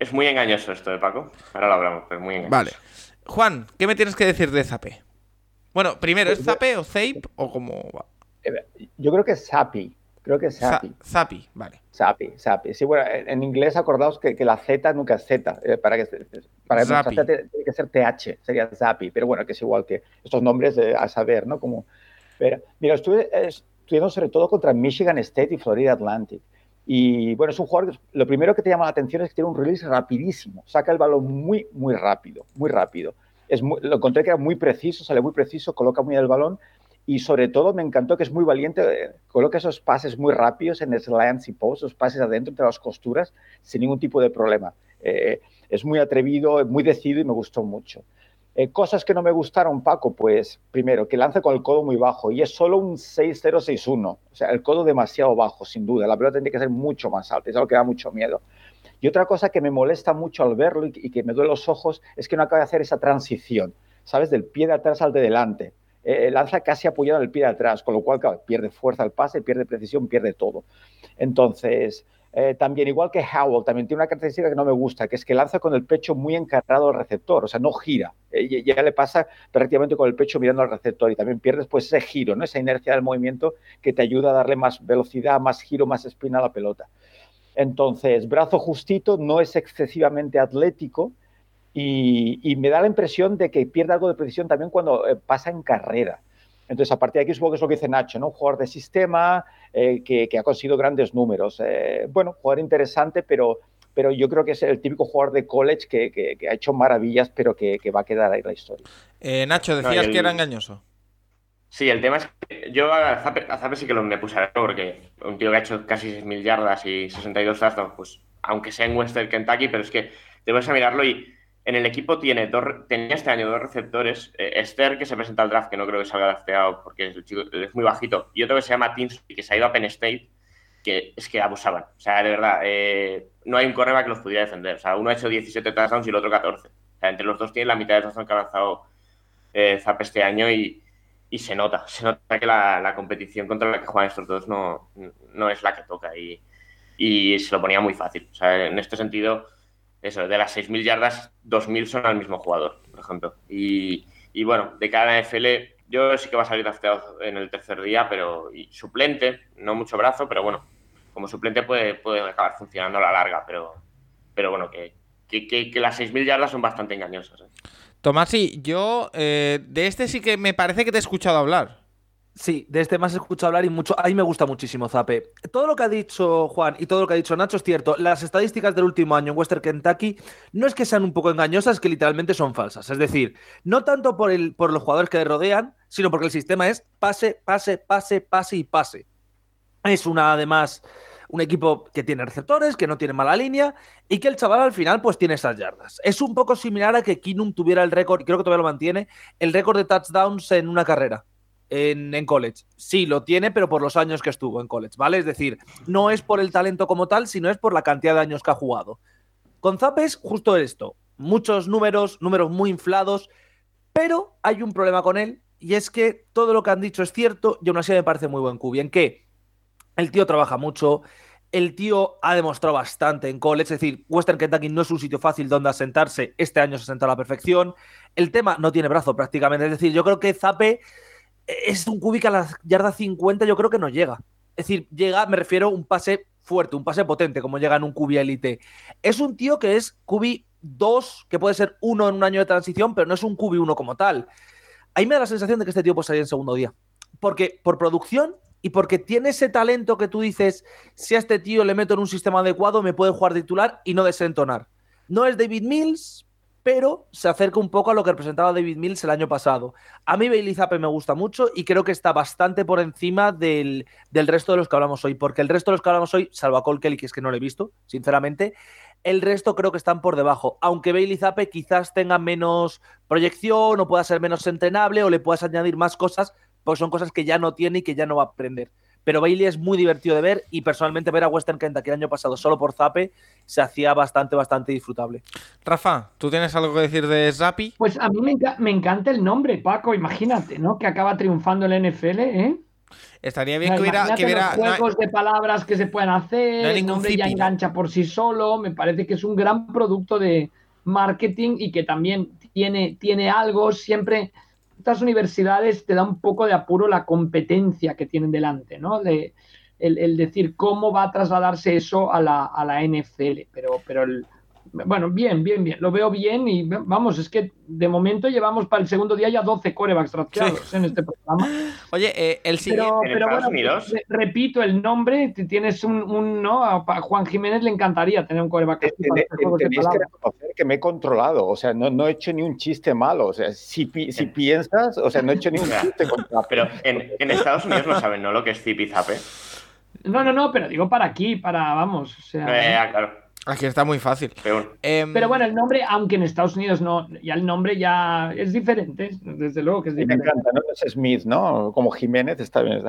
es, muy engañoso esto de Paco. Ahora lo hablamos, pero es muy engañoso. Vale. Juan, ¿qué me tienes que decir de Zape? Bueno, primero, ¿es Zape o Zape o cómo va? Eh, Yo creo que es Sapi. Creo que es Za- Sapi. Zapi, vale. Sapi, Sapi. Sí, bueno, en inglés acordaos que, que la Z nunca es Z. eh, para que, para que Zapi. Z tiene que ser TH, sería Zapi. Pero bueno, que es igual que estos nombres eh, a saber, ¿no? Como, pero, mira, estuve eh, estudiando sobre todo contra Michigan State y Florida Atlantic. Y bueno, es un jugador, lo primero que te llama la atención es que tiene un release rapidísimo. Saca el balón muy, muy rápido, muy rápido. Es muy- lo encontré que era muy preciso, sale muy preciso, coloca muy el balón y sobre todo me encantó que es muy valiente, eh, coloca esos pases muy rápidos en slants y posts, esos pases adentro entre las costuras sin ningún tipo de problema. Eh, es muy atrevido, muy decidido y me gustó mucho. Eh, cosas que no me gustaron, Paco, pues primero, que lanza con el codo muy bajo y es solo un 6-0-6-1, o sea, el codo demasiado bajo, sin duda. La pelota tendría que ser mucho más alta, es algo que da mucho miedo. Y otra cosa que me molesta mucho al verlo y, que me duele los ojos es que no acaba de hacer esa transición, ¿sabes? Del pie de atrás al de delante. Eh, lanza casi apoyado en el pie de atrás, con lo cual pierde fuerza al pase, pierde precisión, pierde todo. Entonces, eh, también igual que Howell, también tiene una característica que no me gusta, que es que lanza con el pecho muy encarado al receptor, o sea, no gira. Eh, ya le pasa prácticamente con el pecho mirando al receptor y también pierdes pues ese giro, ¿no? esa inercia del movimiento que te ayuda a darle más velocidad, más giro, más espina a la pelota. Entonces, brazo justito, no es excesivamente atlético y, y me da la impresión de que pierde algo de precisión también cuando eh, pasa en carrera. Entonces, a partir de aquí supongo que es lo que dice Nacho, ¿no? Un jugador de sistema eh, que, que ha conseguido grandes números. Eh, bueno, jugador interesante, pero, pero yo creo que es el típico jugador de college que, que- que ha hecho maravillas, pero que, que va a quedar ahí la historia. Eh, Nacho, No, decías y el- que era engañoso. Sí, el tema es que yo a Zappe, a Zappe sí que lo me puse a ver porque un tío que ha hecho casi 6.000 yardas y 62 touchdowns, pues aunque sea en Western Kentucky, pero es que te vas a mirarlo y en el equipo tiene dos, tenía este año dos receptores, eh, Esther que se presenta al draft, que no creo que salga drafteado porque el chico es muy bajito, y otro que se llama Tinsley, que se ha ido a Penn State, que es que abusaban. O sea, de verdad, eh, no hay un cornerback que los pudiera defender. O sea, uno ha hecho 17 touchdowns y el otro 14. O sea, entre los dos tienen la mitad de touchdowns que ha lanzado eh, Zappe este año y, y se nota, se nota que la, la competición contra la que juegan estos dos no, no es la que toca y, y se lo ponía muy fácil. O sea, en este sentido, eso, de las 6.000 yardas, 2.000 son al mismo jugador, por ejemplo. Y, y bueno, de cada NFL, yo sí que va a salir drafteado en el tercer día, pero y suplente, no mucho brazo, pero bueno, como suplente puede, puede acabar funcionando a la larga, pero, pero bueno, que, que, que, que las 6.000 yardas son bastante engañosas. ¿eh? Tomasi, yo eh, de este sí que me parece que te he escuchado hablar. Sí, de este más he escuchado hablar y mucho. A mí me gusta muchísimo Zape. Todo lo que ha dicho Juan y todo lo que ha dicho Nacho es cierto. Las estadísticas del último año en Western Kentucky no es que sean un poco engañosas, es que literalmente son falsas. Es decir, no tanto por, el, por los jugadores que le rodean, sino porque el sistema es pase, pase, pase, pase y pase. Es una, además, un equipo que tiene receptores, que no tiene mala línea y que el chaval al final pues tiene esas yardas. Es un poco similar a que Kinum tuviera el récord, y creo que todavía lo mantiene, el récord de touchdowns en una carrera en, en, college. Sí, lo tiene, pero por los años que estuvo en college, ¿vale? Es decir, no es por el talento como tal, sino es por la cantidad de años que ha jugado. Con Zappe es justo esto. Muchos números, números muy inflados, pero hay un problema con él, y es que todo lo que han dicho es cierto, y aún así me parece muy buen cubi. En que el tío trabaja mucho, el tío ha demostrado bastante en college, es decir, Western Kentucky no es un sitio fácil donde asentarse, este año se asentó a la perfección, el tema no tiene brazo prácticamente, es decir, yo creo que Zappe es un que a la yarda 50 yo creo que no llega. Es decir, llega, me refiero a un pase fuerte, un pase potente, como llega en un cubi élite. Es un tío que es cubi 2, que puede ser uno en un año de transición, pero no es un cubi 1 como tal. Ahí me da la sensación de que este tío puede salir en segundo día. Porque por producción y porque tiene ese talento que tú dices, si a este tío le meto en un sistema adecuado, me puede jugar titular y no desentonar. No es David Mills, pero se acerca un poco a lo que representaba David Mills el año pasado. A mí Bailey Zappe me gusta mucho y creo que está bastante por encima del, del, resto de los que hablamos hoy, porque el resto de los que hablamos hoy, salvo a Cole Kelly, que es que no lo he visto, sinceramente, El resto creo que están por debajo. Aunque Bailey Zappe quizás tenga menos proyección o pueda ser menos entrenable o le puedas añadir más cosas, pues son cosas que ya no tiene y que ya no va a aprender. Pero Bailey es muy divertido de ver y personalmente ver a Western Kentucky el año pasado solo por Zappe se hacía bastante, bastante disfrutable. Rafa, ¿tú tienes algo que decir de Zappi? Pues a mí me, enca- me encanta el nombre, Paco, imagínate, ¿no? Que acaba triunfando en la NFL, ¿eh? Estaría O bien sea, que hubiera... Que hubiera los no hay- juegos de palabras que se pueden hacer, No el nombre ya engancha por sí solo, me parece que es un gran producto de marketing y que también tiene, tiene algo, siempre estas universidades te da un poco de apuro la competencia que tienen delante, ¿no? De, el, decir cómo va a trasladarse eso a la, a la NFL, pero, pero el, bueno, bien, bien, bien, lo veo bien y vamos, es que de momento llevamos para el segundo día ya 12 corebacks drafteados en este programa. Oye, eh, el siguiente... Pero, ¿En pero Estados bueno, Unidos? re- repito el nombre, tienes un, un, ¿no? A Juan Jiménez le encantaría tener un coreback Tenéis tenéis que reconocer que me he controlado, o sea, no, no he hecho ni un chiste malo, o sea, si, pi- si piensas, o sea, no he hecho ni un chiste contra Pero en, en Estados Unidos no saben, ¿no? Lo que es Zip y Zape. No, no, no, pero digo para aquí, para, vamos, o sea... Eh, ah, claro, Aquí está muy fácil. peor. Em, Pero bueno, el nombre, aunque en Estados Unidos no, ya el nombre ya es diferente, desde luego que es Me diferente. encanta, ¿no? Es Smith, ¿no? Como Jiménez, está bien.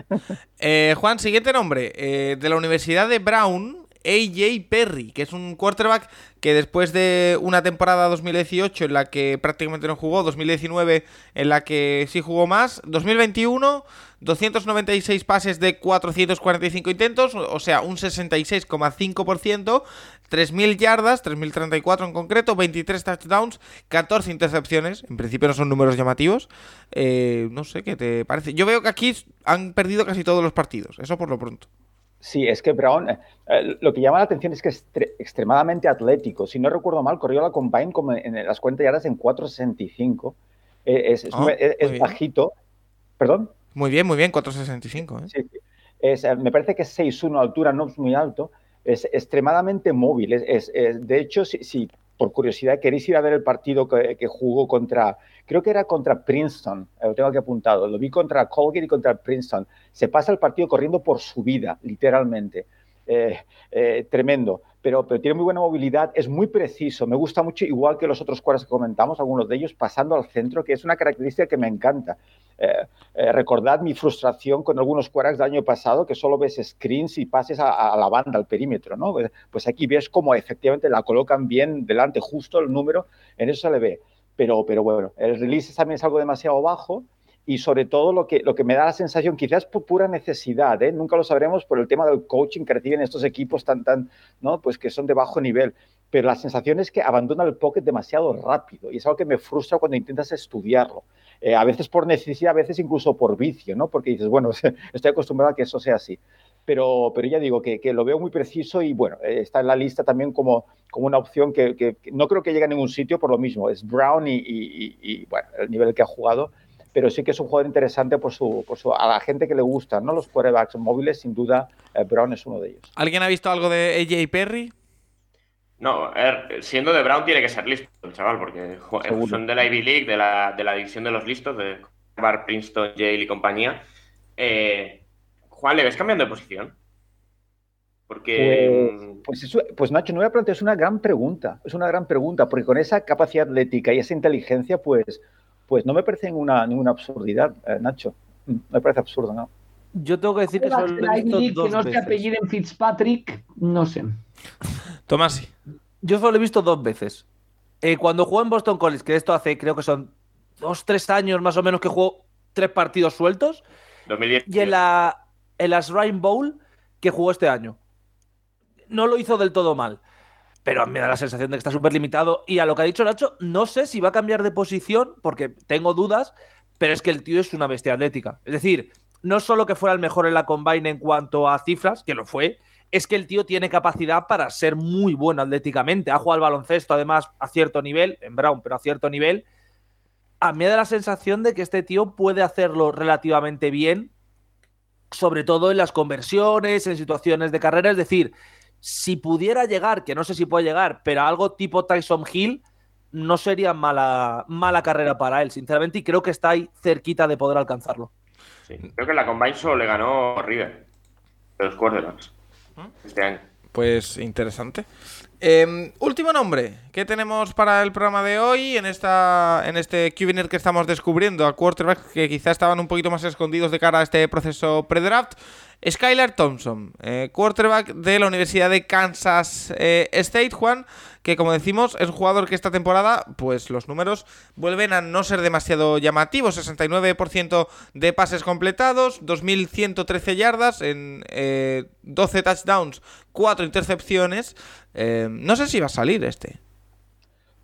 eh, Juan, siguiente nombre. eh, de la Universidad de Brown, AJ Perry, que es un quarterback que después de una temporada 2018 en la que prácticamente no jugó, 2019 en la que sí jugó más, 2021 296 pases de 445 intentos, o sea, un 66,5%, 3.000 yardas, 3.034 en concreto, 23 touchdowns, 14 intercepciones, en principio no son números llamativos, Eh, no sé qué te parece. Yo veo que aquí han perdido casi todos los partidos, eso por lo pronto. Sí, es que Brown, eh, eh, lo que llama la atención es que es tre- extremadamente atlético. Si no recuerdo mal, corrió la combine como en, en las 40 yardas en 4.65. Eh, es es, Ah, es- bajito. ¿Perdón? Muy bien, muy bien, 465. ¿eh? Sí, sí. Es, eh, me parece que es 6'1 de altura, no es muy alto. Es extremadamente móvil. Es, de hecho, si, si por curiosidad queréis ir a ver el partido que, jugó contra, creo que era contra Princeton, eh, lo tengo aquí apuntado, lo vi contra Colgate y contra Princeton. Se pasa el partido corriendo por su vida, literalmente. Eh, tremendo, pero, pero tiene muy buena movilidad, es muy preciso, me gusta mucho, igual que los otros cuadros que comentamos, algunos de ellos pasando al centro, que es una característica que me encanta. Eh, eh, recordad mi frustración con algunos quarterbacks del año pasado, que solo ves screens y pases a, la banda, al perímetro, ¿no? Pues, pues aquí ves cómo efectivamente la colocan bien delante, justo el número, en eso se le ve. Pero, pero bueno, el release también es algo demasiado bajo y sobre todo lo que, lo que me da la sensación, quizás por pura necesidad, ¿eh? nunca lo sabremos por el tema del coaching que reciben estos equipos tan, tan, ¿no? Pues que son de bajo nivel, pero la sensación es que abandona el pocket demasiado rápido y es algo que me frustra cuando intentas estudiarlo. Eh, a veces por necesidad, a veces incluso por vicio, ¿no? Porque dices, bueno, estoy acostumbrado a que eso sea así. Pero, pero ya digo que, lo veo muy preciso y bueno, eh, está en la lista también como, como una opción que, no creo que llegue a ningún sitio por lo mismo. Es Brown y- y, bueno, el nivel que ha jugado, pero sí que es un jugador interesante por su, por su, a la gente que le gustan, ¿no? Los quarterbacks móviles, sin duda, eh, Brown es uno de ellos. ¿Alguien ha visto algo de AJ Perry? No, siendo de Brown tiene que ser listo el chaval, porque son de la Ivy League, de la, de la división de los listos, de Bar, Princeton, Yale y compañía. Eh, Juan, ¿le ves cambiando de posición? Porque. mm, Pues, eso- pues Nacho, no voy a plantear, es una gran pregunta, es una gran pregunta, porque con esa capacidad atlética y esa inteligencia, pues, pues no me parece ninguna, ninguna absurdidad, eh, Nacho. Mm, Me parece absurdo, ¿no? Yo tengo que decir que solo lo La he visto que no se apelliden Fitzpatrick, no sé. Tomasi. Yo solo lo he visto dos veces. Eh, cuando jugó en Boston College, que esto hace creo que son dos, tres años más o menos que jugó tres partidos sueltos, 2010. y en la, en las Ryan Bowl que jugó este año. No lo hizo del todo mal, pero me da la sensación de que está súper limitado. Y a lo que ha dicho Nacho, no sé si va a cambiar de posición, porque tengo dudas, pero es que el tío es una bestia atlética. Es decir, no solo que fuera el mejor en la combine en cuanto a cifras, que lo fue, es que el tío tiene capacidad para ser muy bueno atléticamente. Ha jugado al baloncesto, además, a cierto nivel, en Brown, pero a cierto nivel. A mí me da la sensación de que este tío puede hacerlo relativamente bien, sobre todo en las conversiones, en situaciones de carrera. Es decir, si pudiera llegar, que no sé si puede llegar, pero a algo tipo Tyson Hill, no sería mala, mala carrera para él, sinceramente, y creo que está ahí cerquita de poder alcanzarlo. Sí. Creo que en la Combine solo le ganó River. de Los quarterbacks. Este año. Pues interesante. Em, último nombre que tenemos para el programa de hoy en esta en este QBNet que estamos descubriendo a quarterbacks que quizás estaban un poquito más escondidos de cara a este proceso pre-draft. Skylar Thompson, eh, quarterback de la Universidad de Kansas eh, State, Juan, que como decimos es un jugador que esta temporada, pues los números vuelven a no ser demasiado llamativos, 69% de pases completados, 2.113 yardas en 12 eh, touchdowns, 4 intercepciones. no sé si va a salir este.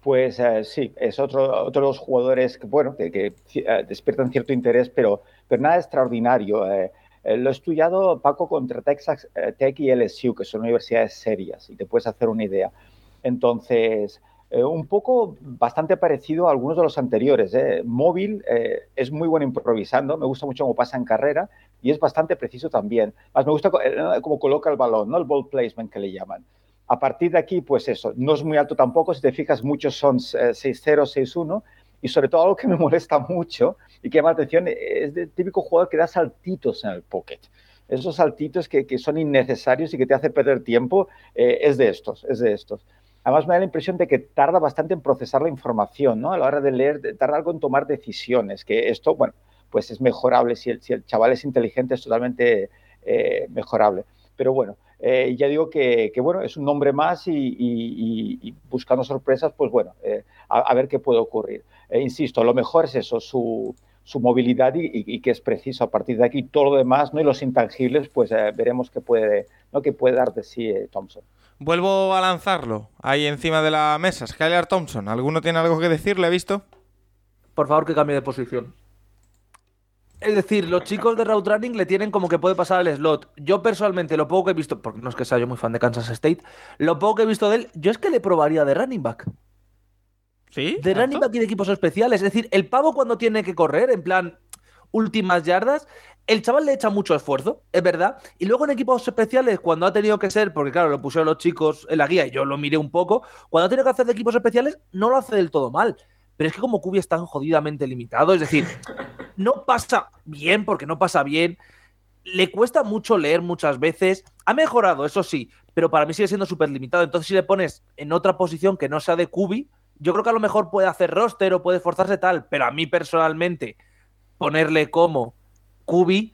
Pues sí, es otro, otro de los jugadores que, bueno, que, despiertan cierto interés, pero, pero nada extraordinario. Lo he estudiado, Paco, contra Texas eh, Tech y LSU, que son universidades serias, y te puedes hacer una idea. Entonces, eh, un poco bastante parecido a algunos de los anteriores. Móvil es muy bueno improvisando, me gusta mucho cómo pasa en carrera y es bastante preciso también. Más me gusta cómo coloca el balón, ¿no? el ball placement que le llaman. A partir de aquí, pues eso, no es muy alto tampoco, si te fijas, muchos son 6-0, 6-1, y sobre todo algo que me molesta mucho y que llama la atención es el típico jugador que da saltitos en el pocket. Esos saltitos que, que son innecesarios y que te hace perder tiempo, eh, es de estos, es de estos. Además me da la impresión de que tarda bastante en procesar la información, ¿no? A la hora de leer, tarda algo en tomar decisiones, que esto, bueno, pues es mejorable. Si el, si el chaval es inteligente, es totalmente eh, mejorable. Pero bueno, eh, ya digo que, que, bueno, es un nombre más y, buscando sorpresas, pues bueno, a, a, ver qué puede ocurrir. Insisto, lo mejor es eso, su, su movilidad y, que es preciso. A partir de aquí, todo lo demás ¿no? y los intangibles, pues eh, veremos qué puede, ¿no? qué puede dar de sí eh, Thompson. Vuelvo a lanzarlo ahí encima de la mesa. Skylar Thompson, ¿alguno tiene algo que decir? ¿Le he visto? Por favor, que cambie de posición. Es decir, los chicos de route running le tienen como que puede pasar el slot. Yo personalmente, lo poco que he visto, porque no es que sea yo muy fan de Kansas State, lo poco que he visto de él, yo es que le probaría de running back. De running back y de equipos especiales. Es decir, el pavo cuando tiene que correr, en plan últimas yardas, el chaval le echa mucho esfuerzo, es verdad. Y luego en equipos especiales, cuando ha tenido que ser, porque claro, lo pusieron los chicos en la guía y yo lo miré un poco, cuando ha tenido que hacer de equipos especiales, no lo hace del todo mal. Pero es que como Kubi es tan jodidamente limitado, es decir, no pasa bien porque no pasa bien. Le cuesta mucho leer muchas veces. Ha mejorado, eso sí, pero para mí sigue siendo súper limitado. Entonces, si le pones en otra posición que no sea de Kubi, yo creo que a lo mejor puede hacer roster o puede esforzarse tal, pero a mí personalmente ponerle como Kubi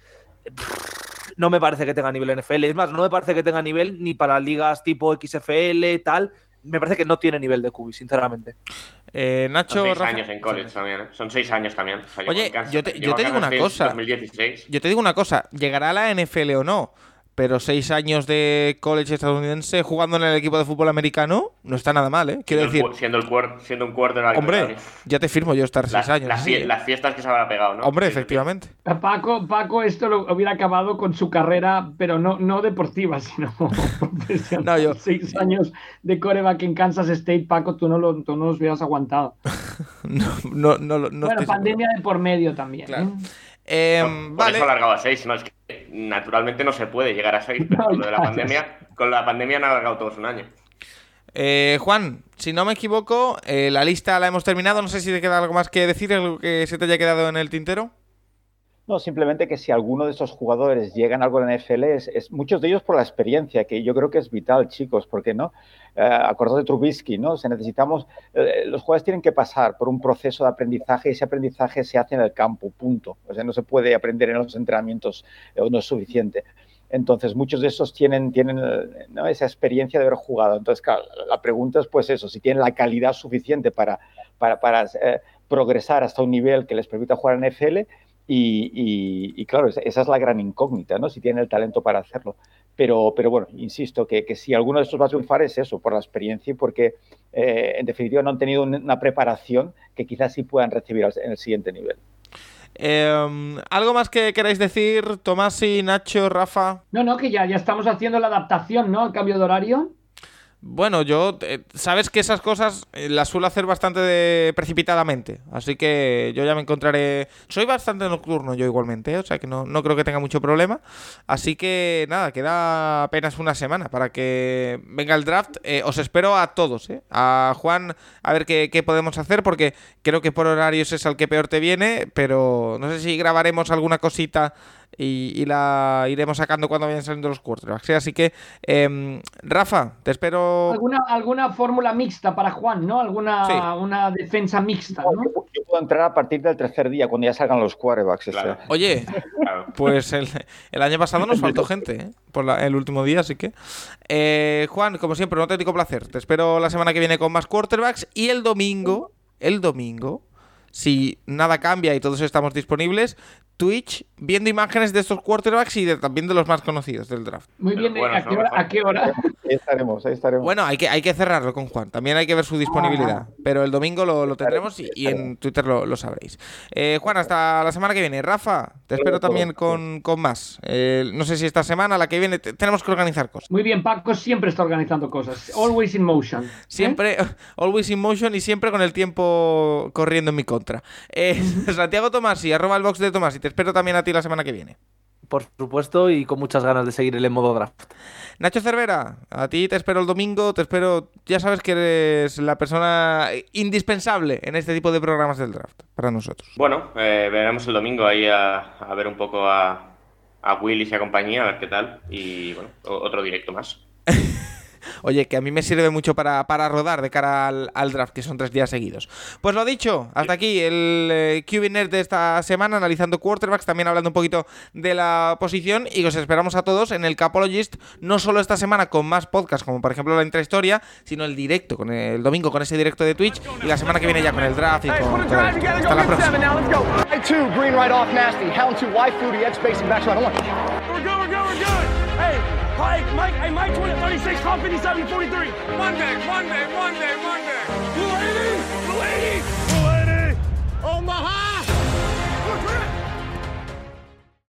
no me parece que tenga nivel NFL. Es más, no me parece que tenga nivel ni para ligas tipo XFL, tal. Me parece que no tiene nivel de Kubi, sinceramente. Eh, Nacho. Son seis años en college también. ¿eh? Son seis años también. Oye, yo te, yo te digo una cosa. Yo te digo una cosa. ¿Llegará a la NFL o no? Pero seis años de college estadounidense jugando en el equipo de fútbol americano no está nada mal, ¿eh? Quiero siendo decir. El, siendo, el, siendo un quarterback. Hombre, ya te firmo yo estar seis años. Las, fiestas que se habrá pegado, ¿no? Hombre, efectivamente. Paco, Paco esto lo hubiera acabado con su carrera, pero no, no deportiva, sino profesional. No, yo... Seis años de coreback en Kansas State, Paco, tú no, lo, tú no los hubieras aguantado. no, no, no, no, Bueno, pandemia de por medio también. Claro. ¿eh? Eh, por, eso alargado a 6, no, es que naturalmente no se puede llegar a 6, pero con, lo de la pandemia, con la pandemia han alargado todos un año. Eh, Juan, si no me equivoco, eh, la lista la hemos terminado. No sé si te queda algo más que decir, algo que se te haya quedado en el tintero. No, simplemente que si alguno de esos jugadores llegan a algo en la NFL, es, muchos de ellos por la experiencia, que yo creo que es vital, chicos, porque no, eh, de Trubisky, ¿no? Se necesitamos, eh, los jugadores tienen que pasar por un proceso de aprendizaje y ese aprendizaje se hace en el campo, punto. O sea, no se puede aprender en los entrenamientos, eh, no es suficiente. Entonces, muchos de esos tienen, tienen ¿no? esa experiencia de haber jugado. Entonces, la pregunta es, pues eso, si tienen la calidad suficiente para, para, para eh, progresar hasta un nivel que les permita jugar en NFL y, claro, esa es la gran incógnita, ¿no? Si tiene el talento para hacerlo. Pero, pero bueno, insisto, que, si alguno de estos va a triunfar es eso, por la experiencia y porque eh, en definitiva no han tenido una preparación que quizás sí puedan recibir en el siguiente nivel. Em, ¿Algo más que queráis decir, Tomás y Nacho, Rafa? No, no, que ya, ya estamos haciendo la adaptación, ¿no? Al cambio de horario. Bueno, yo, eh, sabes que esas cosas eh, las suelo hacer bastante precipitadamente, así que yo ya me encontraré... Soy bastante nocturno yo igualmente, ¿eh? o sea que no, creo que tenga mucho problema, así que nada, queda apenas una semana para que venga el draft. os espero a todos, ¿eh? a Juan, a ver qué, qué, podemos hacer, porque creo que por horarios es al que peor te viene, pero no sé si grabaremos alguna cosita y, la iremos sacando cuando vayan saliendo los quarterbacks. ¿eh? Así que, em, Rafa, te espero. ¿Alguna, alguna fórmula mixta para Juan, ¿no? Alguna una defensa mixta, ¿no? Yo puedo entrar a partir del tercer día, cuando ya salgan los quarterbacks. Oye, pues el, año pasado nos faltó gente ¿eh? por el último día, así que. Eh, Juan, como siempre, un auténtico placer. Te espero la semana que viene con más quarterbacks y el domingo, el domingo si nada cambia y todos estamos disponibles, Twitch viendo imágenes de estos quarterbacks y también de los más conocidos del draft. Muy bien, ¿a, qué hora, Ahí estaremos, ahí estaremos. Bueno, hay que, hay que cerrarlo con Juan. También hay que ver su disponibilidad. Pero el domingo lo, tendremos y, en Twitter lo, sabréis. Eh, Juan, hasta la semana que viene. Rafa, te espero también con, más. Eh, no sé si esta semana, la que viene, tenemos que organizar cosas. Muy bien, Paco siempre está organizando cosas. Always in motion. ¿eh? Siempre, always in motion y siempre con el tiempo corriendo en mi contra. Santiago Tomás y arroba el box de Tomás y te espero también a ti la semana que viene. Por supuesto, y con muchas ganas de seguir el en modo draft. Nacho Cervera, a ti te espero el domingo, te espero, ya sabes que eres la persona indispensable en este tipo de programas del draft para nosotros. Bueno, eh, veremos el domingo ahí a, ver un poco a, a Willis y a compañía, a ver qué tal, y bueno, otro directo más. Oye, que a mí me sirve mucho para, para rodar de cara al, draft, que son tres días seguidos. Pues lo dicho, hasta aquí el eh, de esta semana, analizando quarterbacks, también hablando un poquito de la posición y os esperamos a todos en el Capologist, no solo esta semana con más podcasts, como por ejemplo la intrahistoria, sino el directo, con el domingo con ese directo de Twitch y la semana que viene ya con el draft y con Hasta la próxima. Hi, Mike, hey, Mike 20, 36, top 57, 43. Monday. bag, one bag, one bag, one. Blue 80, Blue 80, Blue 80. Omaha!